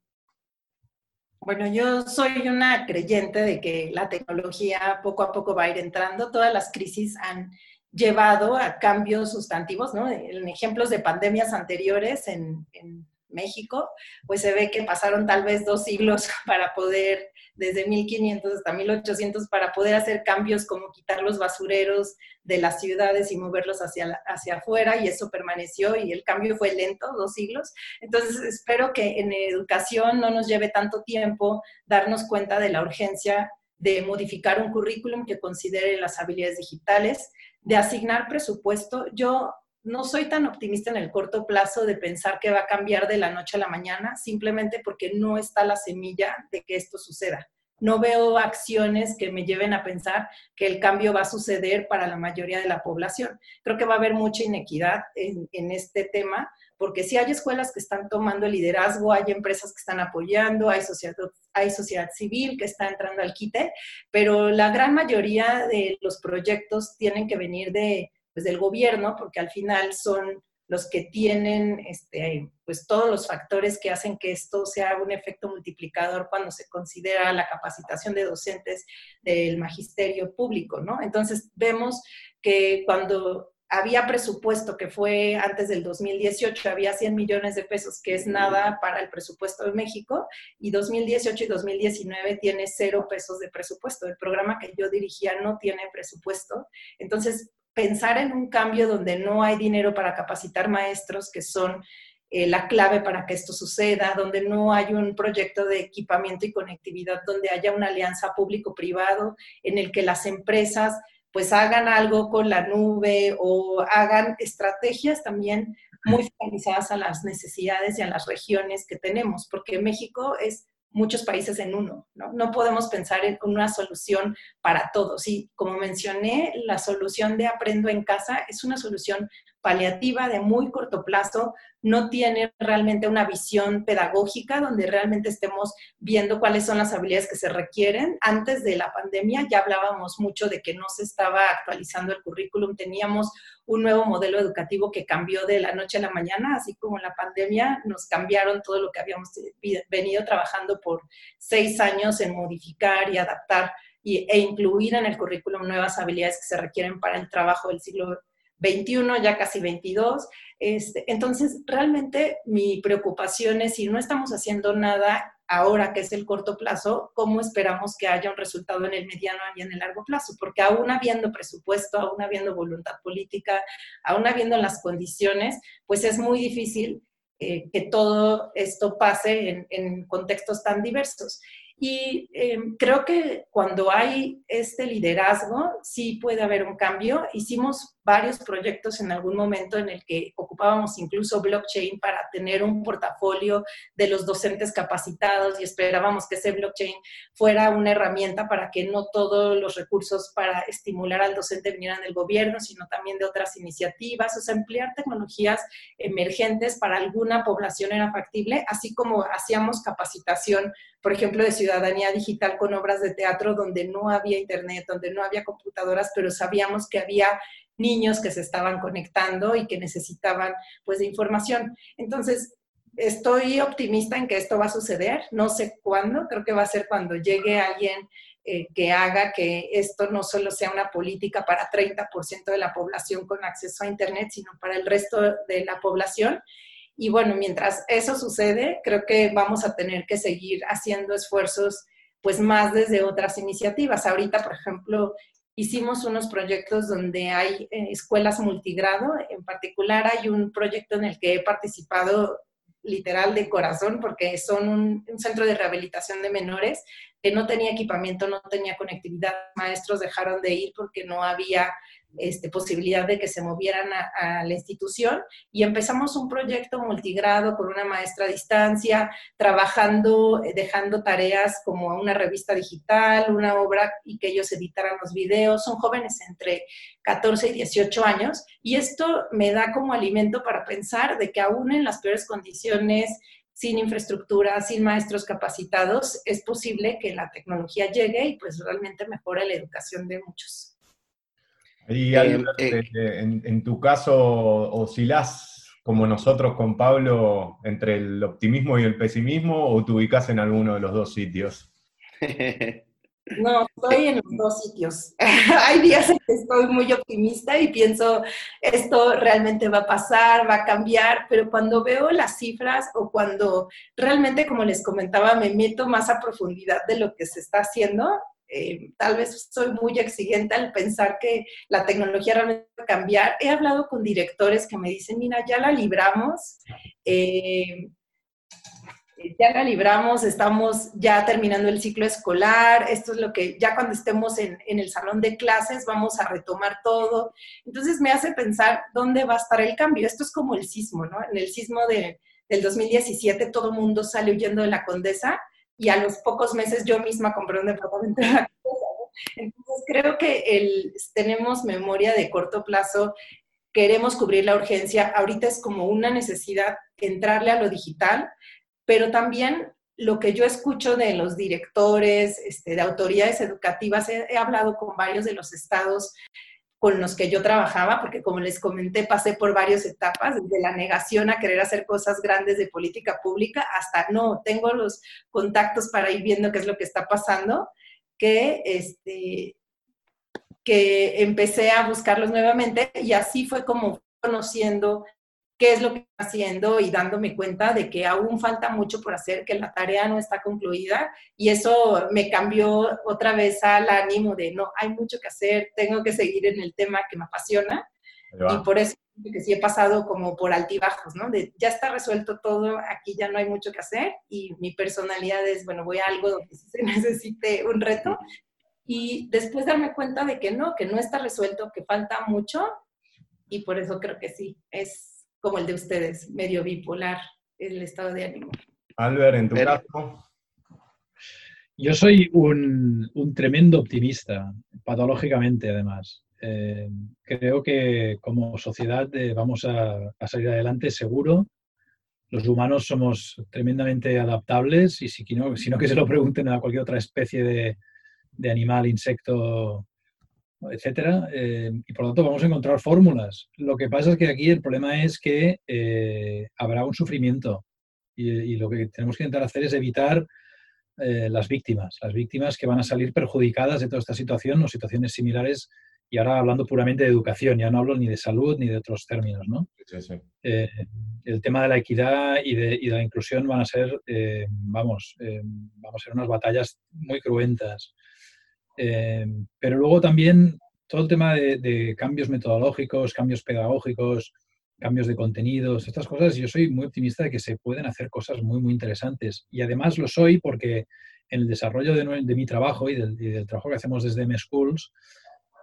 Bueno, yo soy una creyente de que la tecnología poco a poco va a ir entrando. Todas las crisis han llevado a cambios sustantivos, ¿no? En ejemplos de pandemias anteriores en, en México, pues se ve que pasaron tal vez dos siglos para poder desde 1500 hasta 1800 para poder hacer cambios como quitar los basureros de las ciudades y moverlos hacia, hacia afuera y eso permaneció y el cambio fue lento, dos siglos. Entonces espero que en educación no nos lleve tanto tiempo darnos cuenta de la urgencia de modificar un currículum que considere las habilidades digitales, de asignar presupuesto. Yo no soy tan optimista en el corto plazo de pensar que va a cambiar de la noche a la mañana, simplemente porque no está la semilla de que esto suceda. No veo acciones que me lleven a pensar que el cambio va a suceder para la mayoría de la población. Creo que va a haber mucha inequidad en, este tema, porque si hay escuelas que están tomando el liderazgo, hay empresas que están apoyando, hay sociedad, hay sociedad civil que está entrando al quite, pero la gran mayoría de los proyectos tienen que venir de, pues, del gobierno, porque al final son los que tienen este, pues, todos los factores que hacen que esto sea un efecto multiplicador cuando se considera la capacitación de docentes del magisterio público, ¿no? Entonces vemos que cuando había presupuesto que fue antes del 2018, había 100 millones de pesos, que es nada para el presupuesto de México, y 2018 y 2019 tiene cero pesos de presupuesto. El programa que yo dirigía no tiene presupuesto. Entonces, pensar en un cambio donde no hay dinero para capacitar maestros, que son eh, la clave para que esto suceda, donde no hay un proyecto de equipamiento y conectividad, donde haya una alianza público-privado en el que las empresas pues hagan algo con la nube o hagan estrategias también muy focalizadas a las necesidades y a las regiones que tenemos, porque México es muchos países en uno, ¿no? No podemos pensar en una solución para todos. Y como mencioné, la solución de aprendo en casa es una solución paliativa de muy corto plazo, no tiene realmente una visión pedagógica donde realmente estemos viendo cuáles son las habilidades que se requieren. Antes de la pandemia ya hablábamos mucho de que no se estaba actualizando el currículum, teníamos un nuevo modelo educativo que cambió de la noche a la mañana, así como la pandemia nos cambiaron todo lo que habíamos venido trabajando por seis años en modificar y adaptar e incluir en el currículum nuevas habilidades que se requieren para el trabajo del siglo 21, ya casi 22. Este, entonces, realmente mi preocupación es si no estamos haciendo nada ahora que es el corto plazo, ¿cómo esperamos que haya un resultado en el mediano y en el largo plazo? Porque aún habiendo presupuesto, aún habiendo voluntad política, aún habiendo las condiciones, pues es muy difícil eh, que todo esto pase en, en contextos tan diversos. Y em, creo que cuando hay este liderazgo, sí puede haber un cambio. Hicimos varios proyectos en algún momento en el que ocupábamos incluso blockchain para tener un portafolio de los docentes capacitados y esperábamos que ese blockchain fuera una herramienta para que no todos los recursos para estimular al docente vinieran del gobierno, sino también de otras iniciativas. O sea, emplear tecnologías emergentes para alguna población era factible, así como hacíamos capacitación, por ejemplo, de ciudadanía digital con obras de teatro donde no había internet, donde no había computadoras, pero sabíamos que había niños que se estaban conectando y que necesitaban pues de información. Entonces, estoy optimista en que esto va a suceder, no sé cuándo, creo que va a ser cuando llegue alguien eh, que haga que esto no solo sea una política para 30% de la población con acceso a Internet, sino para el resto de la población. Y bueno, mientras eso sucede, creo que vamos a tener que seguir haciendo esfuerzos pues más desde otras iniciativas. Ahorita, por ejemplo, hicimos unos proyectos donde hay eh, escuelas multigrado, en particular hay un proyecto en el que he participado literal de corazón porque son un, un, centro de rehabilitación de menores que no tenía equipamiento, no tenía conectividad. Maestros dejaron de ir porque no había este, posibilidad de que se movieran a, la institución y empezamos un proyecto multigrado con una maestra a distancia, trabajando, eh, dejando tareas como una revista digital, una obra y que ellos editaran los videos. Son jóvenes entre 14 y 18 años y esto me da como alimento para pensar de que aún en las peores condiciones, sin infraestructura, sin maestros capacitados, es posible que la tecnología llegue y pues realmente mejore la educación de muchos. Y eh, eh, en, tu caso, ¿oscilás como nosotros con Pablo entre el optimismo y el pesimismo o te ubicas en alguno de los dos sitios? No, estoy en los dos sitios. Hay días en que estoy muy optimista y pienso, esto realmente va a pasar, va a cambiar, pero cuando veo las cifras o cuando realmente, como les comentaba, me meto más a profundidad de lo que se está haciendo, eh, tal vez soy muy exigente al pensar que la tecnología realmente va a cambiar. He hablado con directores que me dicen, mira, ya la libramos, eh, ya la libramos, estamos ya terminando el ciclo escolar, esto es lo que ya cuando estemos en, el salón de clases vamos a retomar todo. Entonces me hace pensar dónde va a estar el cambio. Esto es como el sismo, ¿no? En el sismo del 2017 todo el mundo sale huyendo de la condesa y a los pocos meses yo misma compré un departamento en la Entonces creo que el, tenemos memoria de corto plazo, queremos cubrir la urgencia, ahorita es como una necesidad entrarle a lo digital, pero también lo que yo escucho de los directores, este, de autoridades educativas, he, hablado con varios de los estados con los que yo trabajaba, porque como les comenté, pasé por varias etapas, desde la negación a querer hacer cosas grandes de política pública hasta no, tengo los contactos para ir viendo qué es lo que está pasando, que, este, que empecé a buscarlos nuevamente y así fue como conociendo qué es lo que está haciendo y dándome cuenta de que aún falta mucho por hacer, que la tarea no está concluida y eso me cambió otra vez al ánimo de no, hay mucho que hacer, tengo que seguir en el tema que me apasiona y por eso que sí he pasado como por altibajos, ¿no? De ya está resuelto todo, aquí ya no hay mucho que hacer y mi personalidad es, bueno, voy a algo donde se necesite un reto y después darme cuenta de que no, que no está resuelto, que falta mucho y por eso creo que sí, es como el de ustedes, medio bipolar el estado de ánimo. Albert, en tu caso. Yo soy un, tremendo optimista, patológicamente además. Eh, creo que como sociedad eh, vamos a, salir adelante seguro. Los humanos somos tremendamente adaptables y si no, si que se lo pregunten a cualquier otra especie de, de animal, insecto etcétera, eh, y por lo tanto vamos a encontrar fórmulas. Lo que pasa es que aquí el problema es que eh, habrá un sufrimiento y, lo que tenemos que intentar hacer es evitar eh, las víctimas, las víctimas que van a salir perjudicadas de toda esta situación o situaciones similares. Y ahora hablando puramente de educación, ya no hablo ni de salud ni de otros términos, ¿no? el tema de la equidad y de, y de, la inclusión van a ser, vamos, vamos a ser unas batallas muy cruentas. Eh, pero luego también todo el tema de, cambios metodológicos, cambios pedagógicos, cambios de contenidos, estas cosas, yo soy muy optimista de que se pueden hacer cosas muy, muy interesantes. Y además lo soy porque en el desarrollo de, mi trabajo y del, trabajo que hacemos desde M-Schools,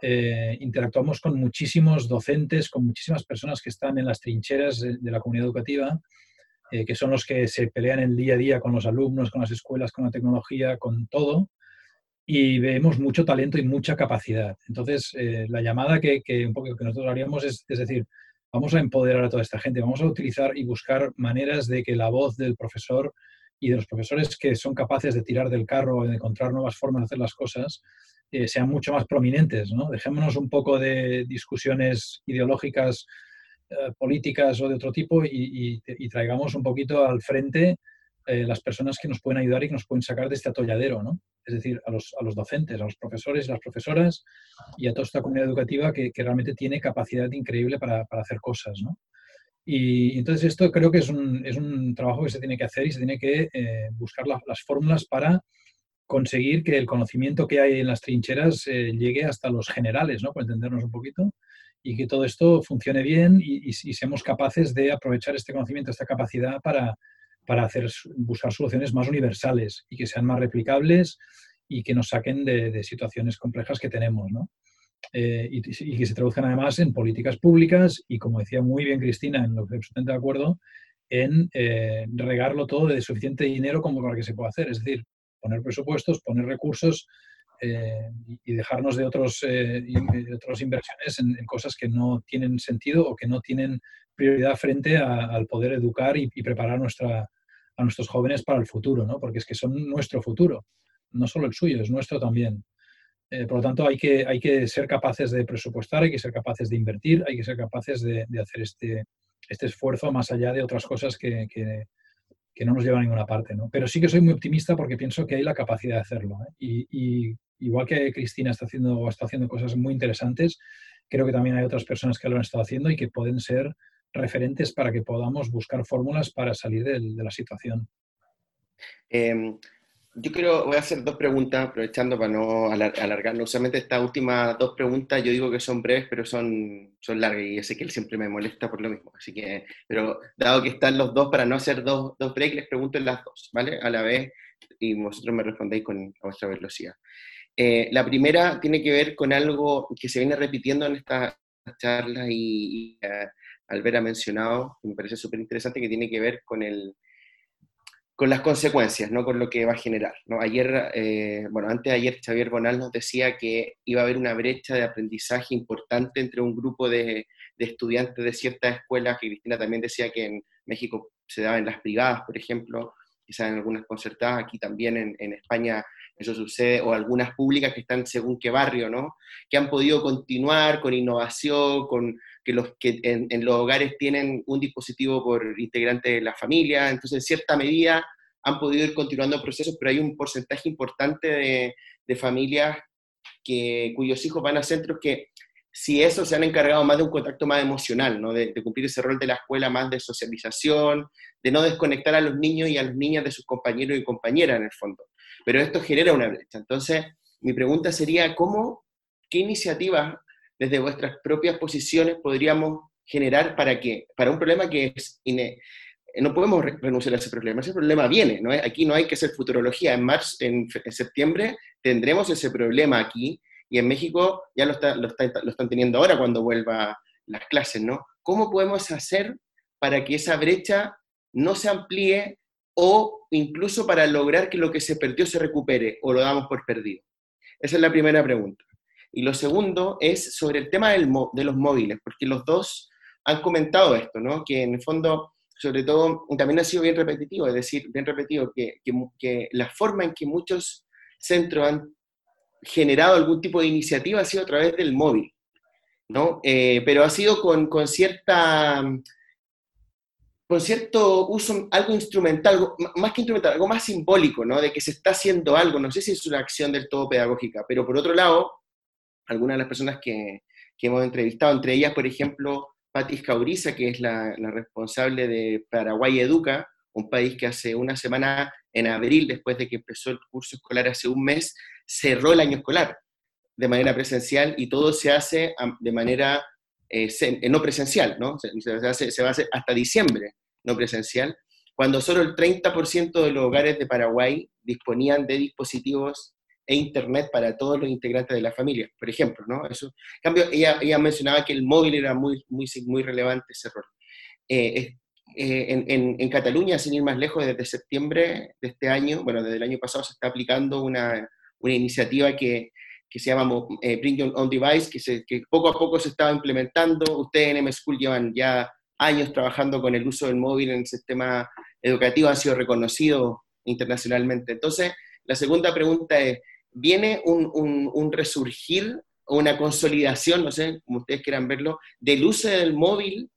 eh, interactuamos con muchísimos docentes, con muchísimas personas que están en las trincheras de, la comunidad educativa, eh, que son los que se pelean el día a día con los alumnos, con las escuelas, con la tecnología, con todo y vemos mucho talento y mucha capacidad. Entonces, eh, la llamada que, que, un poco que nosotros haríamos es, es decir, vamos a empoderar a toda esta gente, vamos a utilizar y buscar maneras de que la voz del profesor y de los profesores que son capaces de tirar del carro, de encontrar nuevas formas de hacer las cosas, eh, sean mucho más prominentes. ¿no? Dejémonos un poco de discusiones ideológicas, eh, políticas o de otro tipo y, traigamos un poquito al frente las personas que nos pueden ayudar y que nos pueden sacar de este atolladero. ¿no? es decir, a los, a los docentes, a los profesores y las profesoras y a toda esta comunidad educativa que, que realmente tiene capacidad increíble para, para hacer cosas. ¿no? Y entonces esto creo que es un, es un, trabajo que se tiene que hacer y se tiene que eh, buscar las fórmulas para conseguir que el conocimiento que hay en las trincheras eh, llegue hasta los generales, ¿no? Por entendernos un poquito, y que todo esto funcione bien y, y, seamos capaces de aprovechar este conocimiento, esta capacidad para, para hacer, buscar soluciones más universales y que sean más replicables y que nos saquen de, situaciones complejas que tenemos, ¿no? Eh, y, que se traduzcan además en políticas públicas y, como decía muy bien Cristina, en lo que estoy de acuerdo, en eh, regarlo todo de suficiente dinero como para que se pueda hacer. Es decir, poner presupuestos, poner recursos eh, y dejarnos de otros, eh, otras inversiones en, cosas que no tienen sentido o que no tienen prioridad frente al poder educar y, preparar nuestra, a nuestros jóvenes para el futuro, ¿no? porque es que son nuestro futuro, no solo el suyo, es nuestro también. Eh, por lo tanto, hay que, hay que ser capaces de presupuestar, hay que ser capaces de invertir, hay que ser capaces de, de hacer este, este esfuerzo más allá de otras cosas que, que, que, no nos llevan a ninguna parte. ¿no? Pero sí que soy muy optimista porque pienso que hay la capacidad de hacerlo. ¿eh? Y, igual que Cristina está haciendo, está haciendo cosas muy interesantes, creo que también hay otras personas que lo han estado haciendo y que pueden ser referentes para que podamos buscar fórmulas para salir de, la situación. Eh, yo quiero, voy a hacer dos preguntas, aprovechando para no alargar. Usualmente estas últimas dos preguntas yo digo que son breves, pero son, son largas y yo sé que él siempre me molesta por lo mismo. Así que, pero dado que están los dos, para no hacer dos, dos breaks, les pregunto en las dos, ¿vale? A la vez y vosotros me respondéis con a vuestra velocidad. Eh, la primera tiene que ver con algo que se viene repitiendo en estas charlas y, y uh, Albert ha mencionado, que me parece súper interesante, que tiene que ver con el con las consecuencias, no con lo que va a generar. ¿no? Ayer, eh, bueno, antes de ayer Xavier Bonal nos decía que iba a haber una brecha de aprendizaje importante entre un grupo de, de estudiantes de ciertas escuelas, que Cristina también decía que en México se daba en las privadas, por ejemplo, quizás en algunas concertadas, aquí también en, en, España eso sucede, o algunas públicas que están según qué barrio, ¿no? Que han podido continuar con innovación, con que los que en, los hogares tienen un dispositivo por integrante de la familia, entonces en cierta medida han podido ir continuando procesos, pero hay un porcentaje importante de, de familias que, cuyos hijos van a centros que si eso se han encargado más de un contacto más emocional, ¿no? de, de, cumplir ese rol de la escuela más de socialización, de no desconectar a los niños y a las niñas de sus compañeros y compañeras en el fondo. Pero esto genera una brecha. Entonces, mi pregunta sería, ¿cómo, qué iniciativas desde vuestras propias posiciones podríamos generar para que, para un problema que es no podemos renunciar a ese problema, ese problema viene, ¿no? aquí no hay que hacer futurología, en marzo, en, septiembre tendremos ese problema aquí, y en México ya lo, lo están teniendo ahora cuando vuelva las clases, ¿no? ¿Cómo podemos hacer para que esa brecha no se amplíe o incluso para lograr que lo que se perdió se recupere o lo damos por perdido? Esa es la primera pregunta. Y lo segundo es sobre el tema del, de los móviles, porque los dos han comentado esto, ¿no? Que en el fondo, sobre todo, también ha sido bien repetitivo, es decir, bien repetido, que, que, que la forma en que muchos centros han generado algún tipo de iniciativa ha sido a través del móvil, ¿no? Eh, pero ha sido con, con, cierta con cierto uso, algo instrumental, algo, más que instrumental, algo más simbólico, ¿no? De que se está haciendo algo, no sé si es una acción del todo pedagógica, pero por otro lado, algunas de las personas que, hemos entrevistado, entre ellas, por ejemplo, Patis Cauriza, que es la, responsable de Paraguay Educa, un país que hace una semana, en abril, después de que empezó el curso escolar hace un mes, cerró el año escolar de manera presencial y todo se hace de manera eh, no presencial, ¿no? Se va a hacer hasta diciembre no presencial, cuando solo el 30% de los hogares de Paraguay disponían de dispositivos e internet para todos los integrantes de la familia, por ejemplo, ¿no? Eso, en cambio, ella, ella mencionaba que el móvil era muy, muy, muy relevante ese rol. Eh, eh, en, en, en, Cataluña, sin ir más lejos, desde septiembre de este año, bueno, desde el año pasado se está aplicando una, una iniciativa que, que se llama eh, Bring Your Own Device, que, se, que poco a poco se estaba implementando. Ustedes en M-School llevan ya años trabajando con el uso del móvil en el sistema educativo, han sido reconocidos internacionalmente. Entonces, la segunda pregunta es, viene un, un, resurgir o una consolidación, no sé, como ustedes quieran verlo, del uso del móvil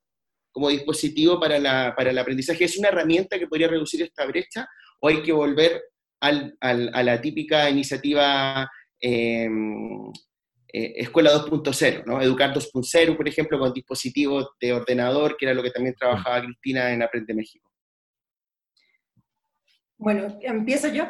como dispositivo para, la, para el aprendizaje? ¿Es una herramienta que podría reducir esta brecha o hay que volver al, al, a la típica iniciativa eh, eh, Escuela 2.0, ¿no? Educar 2.0, por ejemplo, con dispositivos de ordenador, que era lo que también trabajaba Cristina en Aprende México? Bueno, ¿empiezo yo?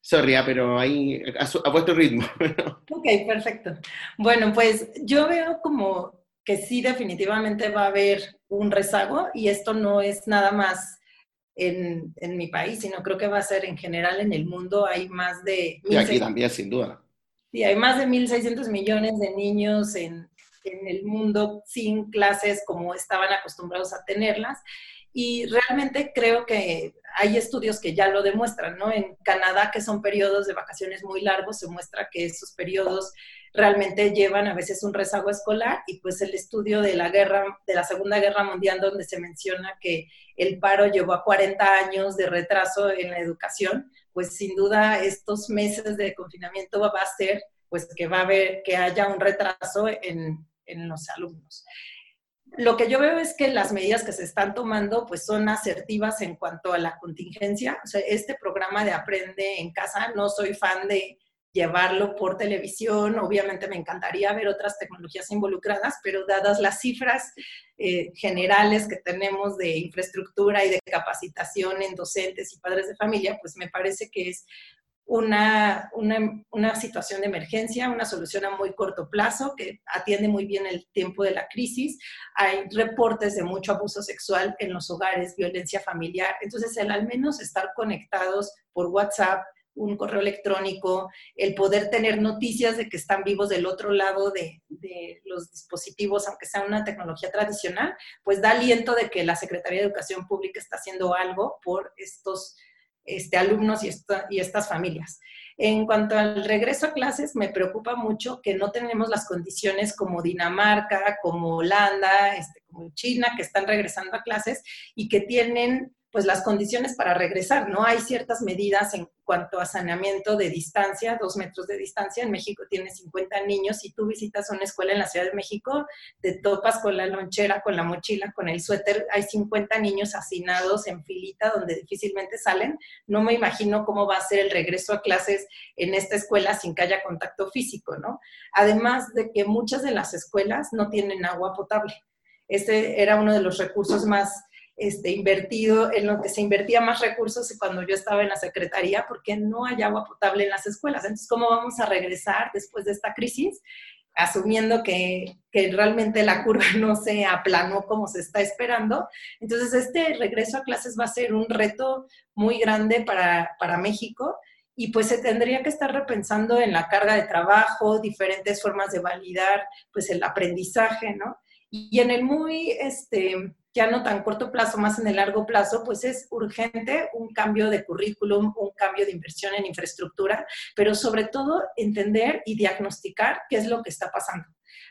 Sorry, ah, pero ahí a, vuestro ritmo. ok, perfecto. Bueno, pues yo veo como que sí definitivamente va a haber un rezago y esto no es nada más en, en, mi país, sino creo que va a ser en general en el mundo. Hay más de... Y aquí también, sin duda. Sí, hay más de 1.600 millones de niños en, en el mundo sin clases como estaban acostumbrados a tenerlas. Y realmente creo que hay estudios que ya lo demuestran, ¿no? En Canadá, que son periodos de vacaciones muy largos, se muestra que esos periodos realmente llevan a veces un rezago escolar y pues el estudio de la guerra, de la Segunda Guerra Mundial, donde se menciona que el paro llevó a 40 años de retraso en la educación, pues sin duda estos meses de confinamiento va a ser pues que va a haber, que haya un retraso en, en los alumnos. Lo que yo veo es que las medidas que se están tomando pues son asertivas en cuanto a la contingencia. O sea, este programa de Aprende en casa, no soy fan de llevarlo por televisión, obviamente me encantaría ver otras tecnologías involucradas, pero dadas las cifras eh, generales que tenemos de infraestructura y de capacitación en docentes y padres de familia, pues me parece que es una, una, situación de emergencia, una solución a muy corto plazo que atiende muy bien el tiempo de la crisis. Hay reportes de mucho abuso sexual en los hogares, violencia familiar. Entonces, el al menos estar conectados por WhatsApp, un correo electrónico, el poder tener noticias de que están vivos del otro lado de, de, los dispositivos, aunque sea una tecnología tradicional, pues da aliento de que la Secretaría de Educación Pública está haciendo algo por estos este, alumnos y, estas familias. En cuanto al regreso a clases, me preocupa mucho que no tenemos las condiciones como Dinamarca, como Holanda, este, como China, que están regresando a clases y que tienen pues las condiciones para regresar, ¿no? Hay ciertas medidas en cuanto a saneamiento de distancia, dos metros de distancia. En México tiene 50 niños. Si tú visitas una escuela en la Ciudad de México, te topas con la lonchera, con la mochila, con el suéter. Hay 50 niños hacinados en filita donde difícilmente salen. No me imagino cómo va a ser el regreso a clases en esta escuela sin que haya contacto físico, ¿no? Además de que muchas de las escuelas no tienen agua potable. Este era uno de los recursos más este, invertido, en lo que se invertía más recursos cuando yo estaba en la secretaría, porque no hay agua potable en las escuelas. Entonces, ¿cómo vamos a regresar después de esta crisis? asumiendo que, que, realmente la curva no se aplanó como se está esperando. Entonces, este regreso a clases va a ser un reto muy grande para, para México y pues se tendría que estar repensando en la carga de trabajo, diferentes formas de validar pues el aprendizaje, ¿no? Y en el muy, este, ya no tan corto plazo, más en el largo plazo, pues es urgente un cambio de currículum, un cambio de inversión en infraestructura, pero sobre todo entender y diagnosticar qué es lo que está pasando.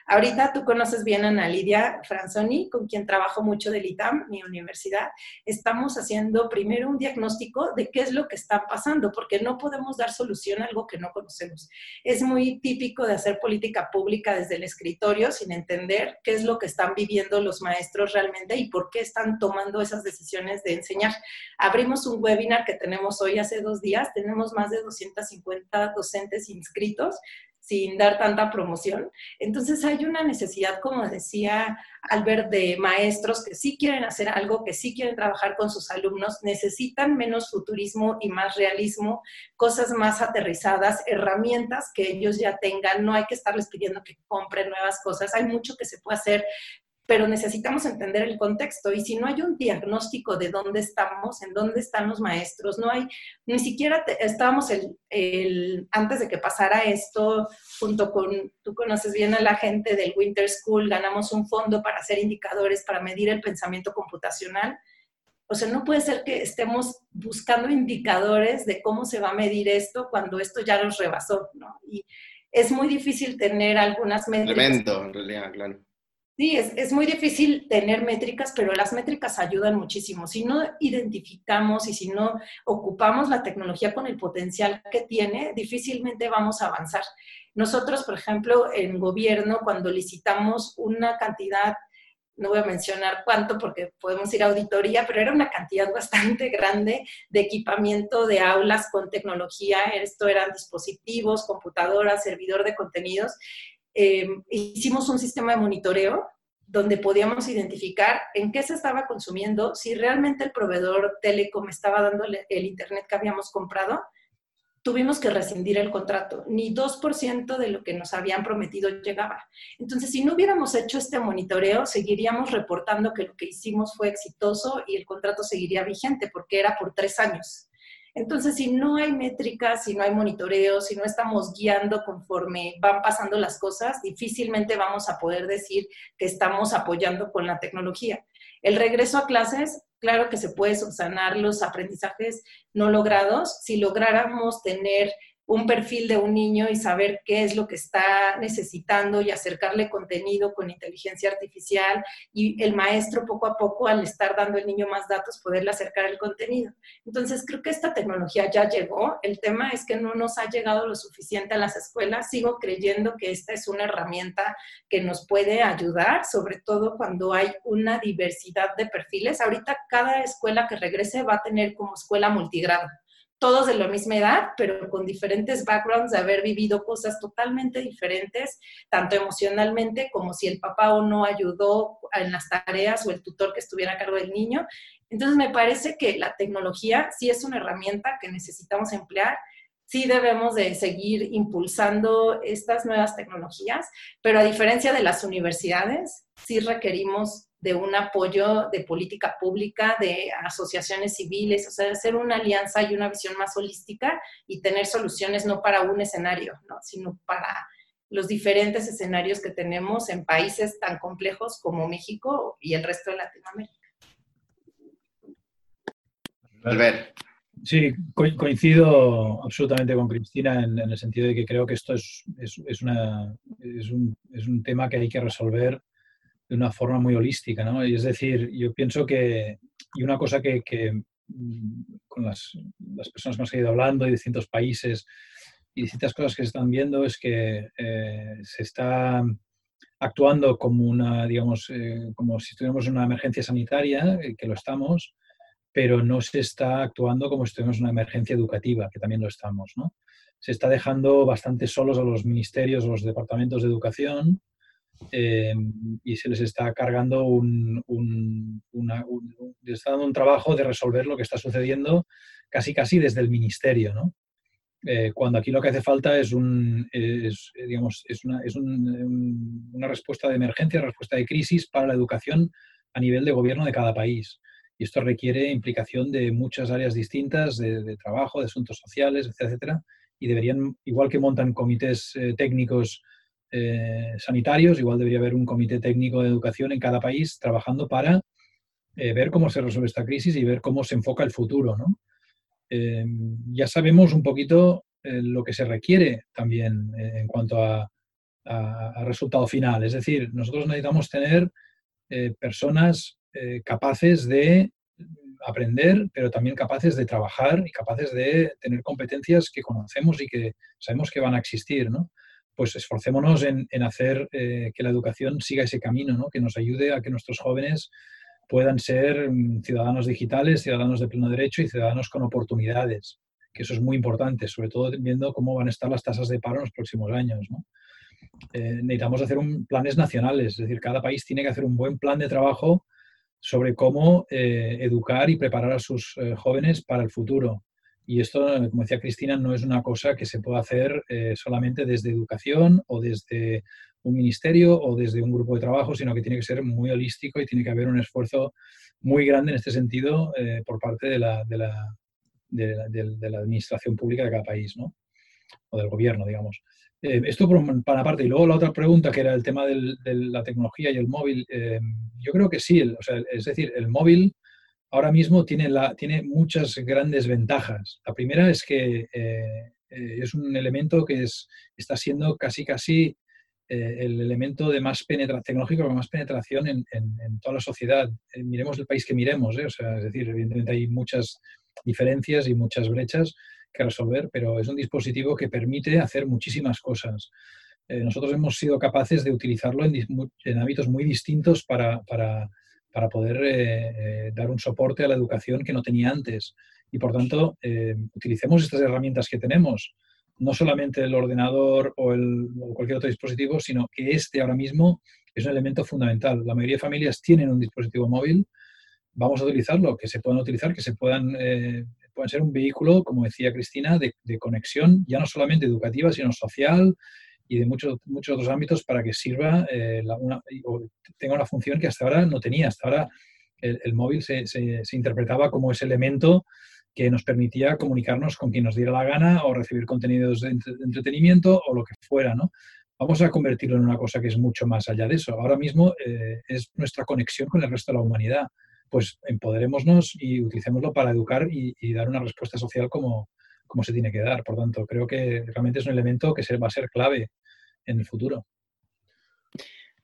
Ahorita tú conoces bien a Ana Lidia Franzoni, con quien trabajo mucho del ITAM, mi universidad. Estamos haciendo primero un diagnóstico de qué es lo que está pasando, porque no podemos dar solución a algo que no conocemos. Es muy típico de hacer política pública desde el escritorio sin entender qué es lo que están viviendo los maestros realmente y por qué están tomando esas decisiones de enseñar. Abrimos un webinar que tenemos hoy hace dos días, tenemos más de 250 docentes inscritos sin dar tanta promoción. Entonces hay una necesidad, como decía Albert, de maestros que sí quieren hacer algo, que sí quieren trabajar con sus alumnos, necesitan menos futurismo y más realismo, cosas más aterrizadas, herramientas que ellos ya tengan, no hay que estarles pidiendo que compren nuevas cosas, hay mucho que se puede hacer pero necesitamos entender el contexto y si no hay un diagnóstico de dónde estamos, en dónde están los maestros, no hay, ni siquiera estábamos el, antes de que pasara esto, junto con, tú conoces bien a la gente del Winter School, ganamos un fondo para hacer indicadores, para medir el pensamiento computacional. O sea, no puede ser que estemos buscando indicadores de cómo se va a medir esto cuando esto ya nos rebasó, ¿no? Y es muy difícil tener algunas métricas. Tremendo, en realidad, claro Sí, es, muy difícil tener métricas, pero las métricas ayudan muchísimo. Si no identificamos y si no ocupamos la tecnología con el potencial que tiene, difícilmente vamos a avanzar. Nosotros, por ejemplo, en gobierno, cuando licitamos una cantidad, no voy a mencionar cuánto porque podemos ir a auditoría, pero era una cantidad bastante grande de equipamiento de aulas con tecnología. Esto eran dispositivos, computadoras, servidor de contenidos eh, hicimos un sistema de monitoreo donde podíamos identificar en qué se estaba consumiendo, si realmente el proveedor telecom estaba dando el internet que habíamos comprado tuvimos que rescindir el contrato. Ni 2% de lo que nos habían prometido llegaba. Entonces, si no hubiéramos hecho este monitoreo, seguiríamos reportando que lo que hicimos fue exitoso y el contrato seguiría vigente porque era por tres años. Entonces, si no hay métricas, si no hay monitoreo, si no estamos guiando conforme van pasando las cosas, difícilmente vamos a poder decir que estamos apoyando con la tecnología. El regreso a clases, claro que se puede subsanar los aprendizajes no logrados si lográramos tener un perfil de un niño y saber qué es lo que está necesitando y acercarle contenido con inteligencia artificial y el maestro poco a poco al estar dando al niño más datos poderle acercar el contenido. Entonces creo que esta tecnología ya llegó, el tema es que no nos ha llegado lo suficiente a las escuelas, sigo creyendo que esta es una herramienta que nos puede ayudar, sobre todo cuando hay una diversidad de perfiles. Ahorita cada escuela que regrese va a tener como escuela multigrado todos de la misma edad, pero con diferentes backgrounds de haber vivido cosas totalmente diferentes, tanto emocionalmente como si el papá o no ayudó en las tareas o el tutor que estuviera a cargo del niño. Entonces me parece que la tecnología sí es una herramienta que necesitamos emplear, sí debemos de seguir impulsando estas nuevas tecnologías, pero a diferencia de las universidades, sí requerimos de un apoyo de política pública, de asociaciones civiles, o sea, hacer una alianza y una visión más holística y tener soluciones no para un escenario, ¿no? sino para los diferentes escenarios que tenemos en países tan complejos como México y el resto de Latinoamérica. Albert. Sí, coincido absolutamente con Cristina en, el sentido de que creo que esto es, es, una, es, un, es un tema que hay que resolver de una forma muy holística, ¿no? Y es decir, yo pienso que, y una cosa que, mm, con las, las, personas que hemos ido hablando de distintos países y distintas cosas que se están viendo es que eh, se está actuando como una, digamos, eh, como si estuviéramos en una emergencia sanitaria, eh, que lo estamos, pero no se está actuando como si estuviéramos en una emergencia educativa, que también lo estamos, ¿no? Se está dejando bastante solos a los ministerios, a los departamentos de educación, eh, y se les está cargando un, un, está dando un trabajo de resolver lo que está sucediendo casi casi desde el ministerio, ¿no? Eh, cuando aquí lo que hace falta es, un, es, digamos, es, una, es una respuesta de emergencia, una respuesta de crisis para la educación a nivel de gobierno de cada país. Y esto requiere implicación de muchas áreas distintas, de, trabajo, de asuntos sociales, etcétera, y deberían, igual que montan comités eh, técnicos eh, sanitarios, igual debería haber un comité técnico de educación en cada país trabajando para eh, ver cómo se resuelve esta crisis y ver cómo se enfoca el futuro. Eh, ya sabemos un poquito lo que se requiere también en cuanto a, resultado final. Es decir, nosotros necesitamos tener personas capaces de aprender, pero también capaces de trabajar y capaces de tener competencias que conocemos y que sabemos que van a existir, ¿no? Pues esforcémonos en, hacer eh, que la educación siga ese camino, ¿no? que nos ayude a que nuestros jóvenes puedan ser mm, ciudadanos digitales, ciudadanos de pleno derecho y ciudadanos con oportunidades, que eso es muy importante, sobre todo viendo cómo van a estar las tasas de paro en los próximos años. Eh, necesitamos hacer planes nacionales, es decir, cada país tiene que hacer un buen plan de trabajo sobre cómo eh, educar y preparar a sus jóvenes para el futuro. Y esto, como decía Cristina, no es una cosa que se pueda hacer eh, solamente desde educación o desde un ministerio o desde un grupo de trabajo, sino que tiene que ser muy holístico y tiene que haber un esfuerzo muy grande en este sentido eh, por parte de la, de, la, de, la, administración pública de cada país, ¿no? o del gobierno, digamos. Eh, esto por una parte. Y luego la otra pregunta, que era el tema de la tecnología y el móvil, yo creo que sí. o sea, es decir, el móvil ahora mismo tiene, tiene muchas grandes ventajas. La primera es que eh, eh, es un elemento que es, está siendo casi casi eh, el elemento de más penetración tecnológico más penetración en, toda la sociedad. miremos el país que miremos, o sea, es decir, evidentemente hay muchas diferencias y muchas brechas que resolver, pero es un dispositivo que permite hacer muchísimas cosas. nosotros hemos sido capaces de utilizarlo en, en ámbitos muy distintos para, para para poder eh, eh, dar un soporte a la educación que no tenía antes. Y por tanto, eh, utilicemos estas herramientas que tenemos, no solamente el ordenador o, cualquier otro dispositivo, sino que este ahora mismo es un elemento fundamental. La mayoría de familias tienen un dispositivo móvil, vamos a utilizarlo, que se puedan utilizar, que se puedan pueden ser un vehículo, como decía Cristina, de, conexión, ya no solamente educativa, sino social y de muchos, muchos otros ámbitos para que sirva eh, una, o tenga una función que hasta ahora no tenía. Hasta ahora el, móvil se, se, interpretaba como ese elemento que nos permitía comunicarnos con quien nos diera la gana o recibir contenidos de, entretenimiento o lo que fuera, ¿no? Vamos a convertirlo en una cosa que es mucho más allá de eso. Ahora mismo eh, es nuestra conexión con el resto de la humanidad. Pues empoderémonos y utilicémoslo para educar y, dar una respuesta social como, como se tiene que dar. Por tanto, creo que realmente es un elemento que se, va a ser clave en el futuro.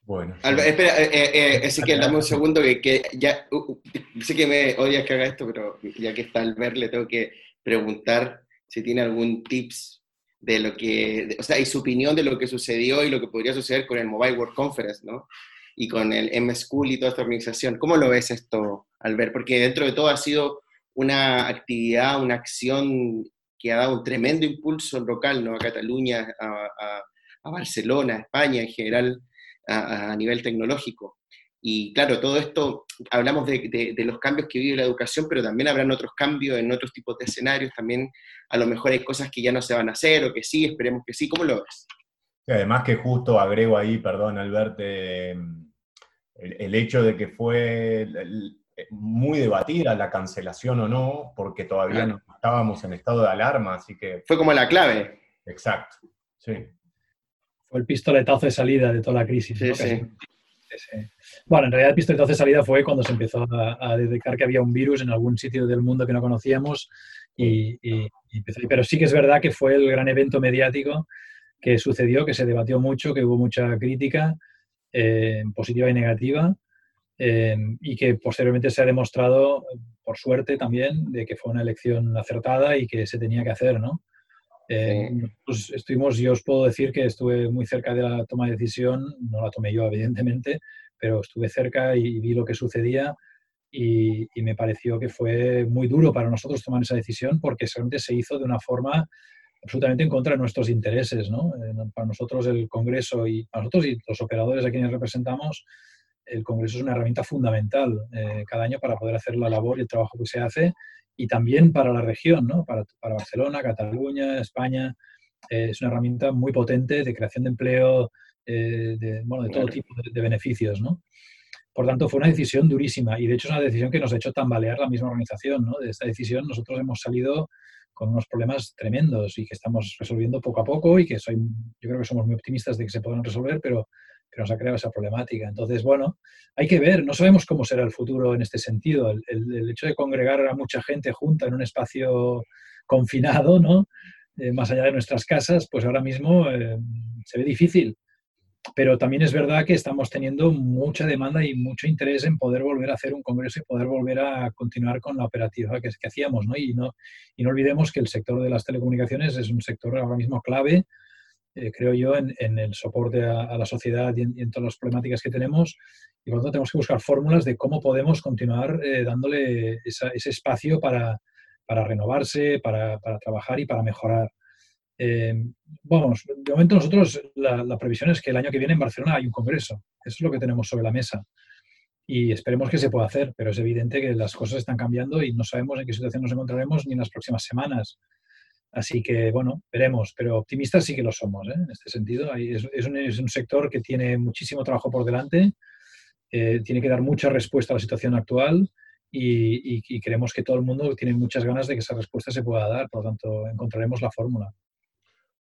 Bueno. espera, eh, eh, eh que dame un segundo que, ya, uh, uh, sé que me odia que haga esto, pero ya que está Albert, le tengo que preguntar si tiene algún tips de lo que, o sea, y su opinión de lo que sucedió y lo que podría suceder con el Mobile World Conference, ¿no? Y con el M-School y toda esta organización. ¿Cómo lo ves esto, Albert? Porque dentro de todo ha sido una actividad, una acción que ha dado un tremendo impulso local, ¿no? A Cataluña, a, Barcelona, a España en general a, nivel tecnológico. Y claro, todo esto, hablamos de, los cambios que vive la educación, pero también habrán otros cambios en otros tipos de escenarios, también a lo mejor hay cosas que ya no se van a hacer o que sí, esperemos que sí, ¿cómo lo ves? además que justo agrego ahí, perdón Albert, el, el, hecho de que fue muy debatida la cancelación o no, porque todavía no estábamos en estado de alarma, así que... Fue como la clave. Exacto, sí. Fue el pistoletazo de salida de toda la crisis. Bueno, en realidad el pistoletazo de salida fue cuando se empezó a, detectar que había un virus en algún sitio del mundo que no conocíamos y, Pero sí que es verdad que fue el gran evento mediático que sucedió, que se debatió mucho, que hubo mucha crítica, eh, positiva y negativa, eh, y que posteriormente se ha demostrado, por suerte también, de que fue una elección acertada y que se tenía que hacer, ¿no? Eh, pues estuvimos, yo os puedo decir que estuve muy cerca de la toma de decisión, no la tomé yo evidentemente, pero estuve cerca y vi lo que sucedía y, me pareció que fue muy duro para nosotros tomar esa decisión porque realmente se hizo de una forma absolutamente en contra de nuestros intereses. ¿no? Eh, para nosotros el Congreso y para nosotros y los operadores a quienes representamos, el Congreso es una herramienta fundamental eh, cada año para poder hacer la labor y el trabajo que se hace y también para la región, ¿no? para, para Barcelona, Cataluña, España. Eh, es una herramienta muy potente de creación de empleo, eh, de, bueno, de todo tipo de, beneficios. ¿no? Por tanto, fue una decisión durísima y de hecho es una decisión que nos ha hecho tambalear la misma organización. ¿no? De esta decisión nosotros hemos salido con unos problemas tremendos y que estamos resolviendo poco a poco y que soy, yo creo que somos muy optimistas de que se puedan resolver, pero que nos ha creado esa problemática. Entonces, bueno, hay que ver, no sabemos cómo será el futuro en este sentido. El, hecho de congregar a mucha gente junta en un espacio confinado, ¿no? Eh, más allá de nuestras casas, pues ahora mismo eh, se ve difícil. Pero también es verdad que estamos teniendo mucha demanda y mucho interés en poder volver a hacer un congreso y poder volver a continuar con la operativa que, que hacíamos. ¿no? Y, no, y no olvidemos que el sector de las telecomunicaciones es un sector ahora mismo clave eh, creo yo, en, el soporte a, la sociedad y en, todas las problemáticas que tenemos. Y por lo tanto tenemos que buscar fórmulas de cómo podemos continuar eh, dándole ese espacio para, para renovarse, para, para, trabajar y para mejorar. Eh, vamos, de momento nosotros la, la, previsión es que el año que viene en Barcelona hay un congreso. Eso es lo que tenemos sobre la mesa. Y esperemos que se pueda hacer, pero es evidente que las cosas están cambiando y no sabemos en qué situación nos encontraremos ni en las próximas semanas. Así que, bueno, veremos, pero optimistas sí que lo somos, ¿eh? en este sentido. Es, un, sector que tiene muchísimo trabajo por delante, eh, tiene que dar mucha respuesta a la situación actual y, creemos que todo el mundo tiene muchas ganas de que esa respuesta se pueda dar, por lo tanto, encontraremos la fórmula.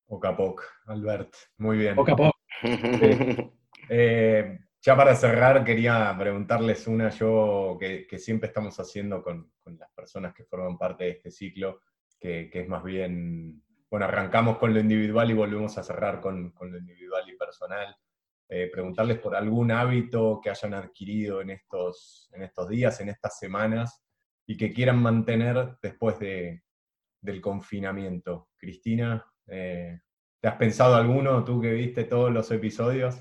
Poco a poco, Albert. Muy bien. Poco a poco. Eh, ya para cerrar, quería preguntarles una yo que, siempre estamos haciendo con, con, las personas que forman parte de este ciclo, que, es más bien, bueno, arrancamos con lo individual y volvemos a cerrar con, lo individual y personal. Eh, preguntarles por algún hábito que hayan adquirido en estos, en estos días, en estas semanas, y que quieran mantener después de, del confinamiento. Cristina, eh, ¿te has pensado alguno, tú que viste todos los episodios?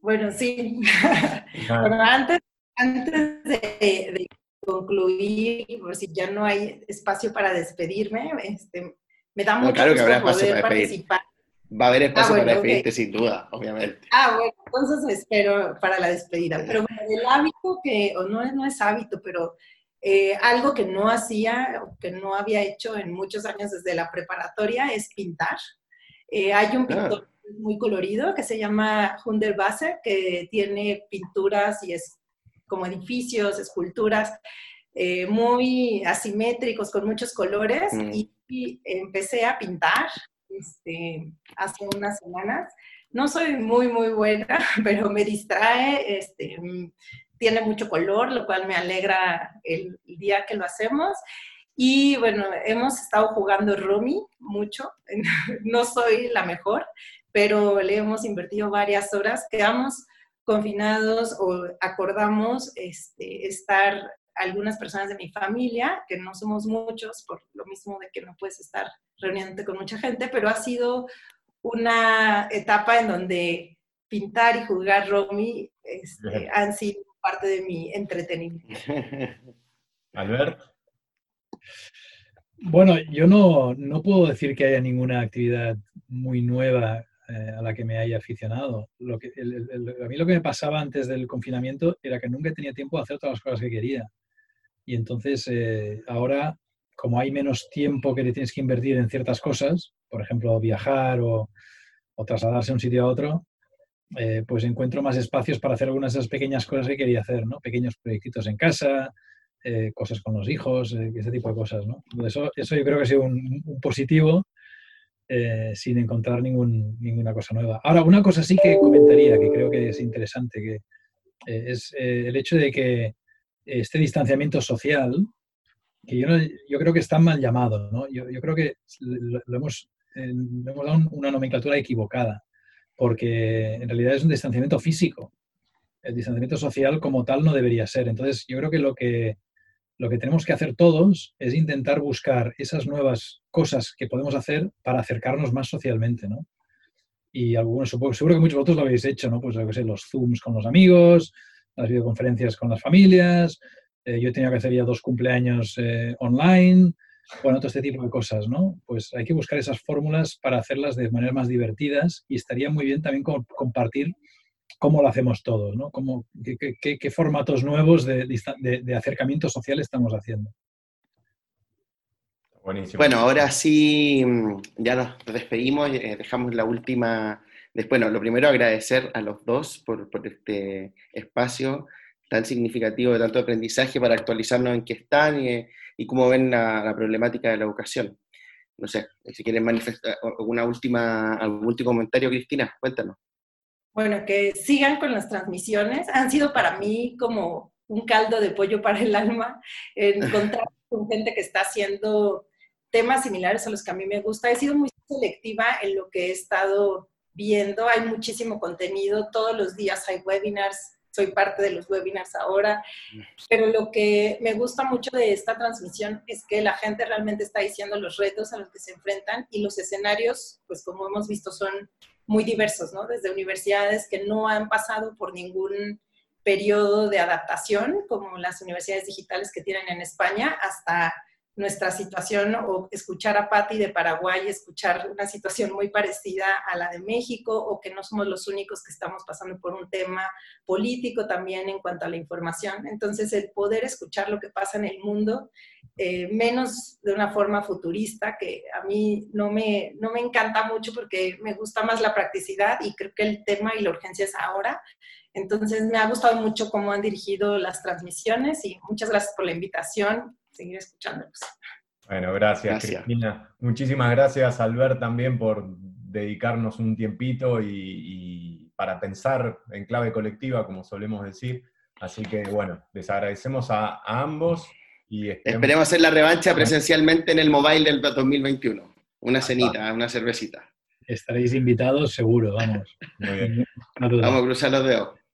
Bueno, sí. antes, antes de, concluir, por si ya no hay espacio para despedirme, este, me da mucho claro que poder participar. Va a haber espacio ah, para despedirte sin duda, obviamente. Ah, bueno, entonces espero para la despedida. Pero bueno, el hábito que, o no, no es hábito, pero Eh, algo que no hacía o que no había hecho en muchos años desde la preparatoria es pintar. Eh, hay un ah. pintor muy colorido que se llama Hunder Basser, que tiene pinturas y es como edificios, esculturas eh, muy asimétricos, con muchos colores, mm. y, empecé a pintar este, hace unas semanas. No soy muy, muy buena, pero me distrae, este, tiene mucho color, lo cual me alegra el, día que lo hacemos. Y bueno, hemos estado jugando Rumi mucho. No soy la mejor, pero le hemos invertido varias horas. Quedamos confinados o acordamos este, estar algunas personas de mi familia, que no somos muchos, por lo mismo de que no puedes estar reuniéndote con mucha gente, pero ha sido una etapa en donde pintar y jugar Romy este, han sido parte de mi entretenimiento. Albert. Bueno, yo no, no, puedo decir que haya ninguna actividad muy nueva eh, a la que me haya aficionado. Lo que, a mí lo que me pasaba antes del confinamiento era que nunca tenía tiempo de hacer todas las cosas que quería. Y entonces eh, ahora, como hay menos tiempo que le tienes que invertir en ciertas cosas, por ejemplo, viajar o, trasladarse de un sitio a otro, eh, pues encuentro más espacios para hacer algunas de esas pequeñas cosas que quería hacer, ¿no? Pequeños proyectos en casa, cosas con los hijos, eh, ese tipo de cosas, ¿no? Eso, eso yo creo que ha sido un, positivo sin encontrar ninguna cosa nueva. Ahora, una cosa sí que comentaría, que creo que es interesante, que es el hecho de que este distanciamiento social, que yo, creo que está mal llamado, ¿no? Yo, creo que lo, hemos, lo hemos dado una nomenclatura equivocada porque en realidad es un distanciamiento físico. El distanciamiento social como tal no debería ser. Entonces, yo creo que lo que, lo que tenemos que hacer todos es intentar buscar esas nuevas cosas que podemos hacer para acercarnos más socialmente, ¿no? Y algunos, seguro que muchos de vosotros lo habéis hecho, ¿no? Pues, yo sé, los Zooms con los amigos, las videoconferencias con las familias. Eh, yo he tenido que hacer ya dos cumpleaños eh, online bueno, todo este tipo de cosas, ¿no? Pues hay que buscar esas fórmulas para hacerlas de manera más divertidas y estaría muy bien también compartir cómo lo hacemos todos, ¿no? Cómo, qué, formatos nuevos de, acercamiento social estamos haciendo? Buenísimo. Bueno, ahora sí, mm, ya nos despedimos, eh, dejamos la última... Bueno, lo primero agradecer a los dos por, este espacio tan significativo de tanto aprendizaje para actualizarnos en qué están y, y cómo ven la, problemática de la educación. No sé, si quieren manifestar alguna última, algún último comentario, Cristina, cuéntanos. Bueno, que sigan con las transmisiones. Han sido para mí como un caldo de pollo para el alma, encontrar con gente que está haciendo temas similares a los que a mí me gusta. He sido muy selectiva en lo que he estado viendo. Hay muchísimo contenido, todos los días hay webinars, soy parte de los webinars ahora, pero lo que me gusta mucho de esta transmisión es que la gente realmente está diciendo los retos a los que se enfrentan y los escenarios, pues como hemos visto, son muy diversos, ¿no? Desde universidades que no han pasado por ningún periodo de adaptación, como las universidades digitales que tienen en España, hasta nuestra situación o escuchar a Patti de Paraguay, escuchar una situación muy parecida a la de México o que no somos los únicos que estamos pasando por un tema político también en cuanto a la información. Entonces, el poder escuchar lo que pasa en el mundo, eh, menos de una forma futurista, que a mí no me, no me encanta mucho porque me gusta más la practicidad y creo que el tema y la urgencia es ahora. Entonces, me ha gustado mucho cómo han dirigido las transmisiones y muchas gracias por la invitación seguir escuchándolos. Bueno, gracias, Cristina. Muchísimas gracias, Albert, también por dedicarnos un tiempito y, para pensar en clave colectiva, como solemos decir. Así que, bueno, les agradecemos a, ambos y esperemos... hacer la revancha presencialmente en el mobile del 2021. Una cenita, una cervecita. Estaréis invitados seguro, vamos. Vamos a cruzar los dedos.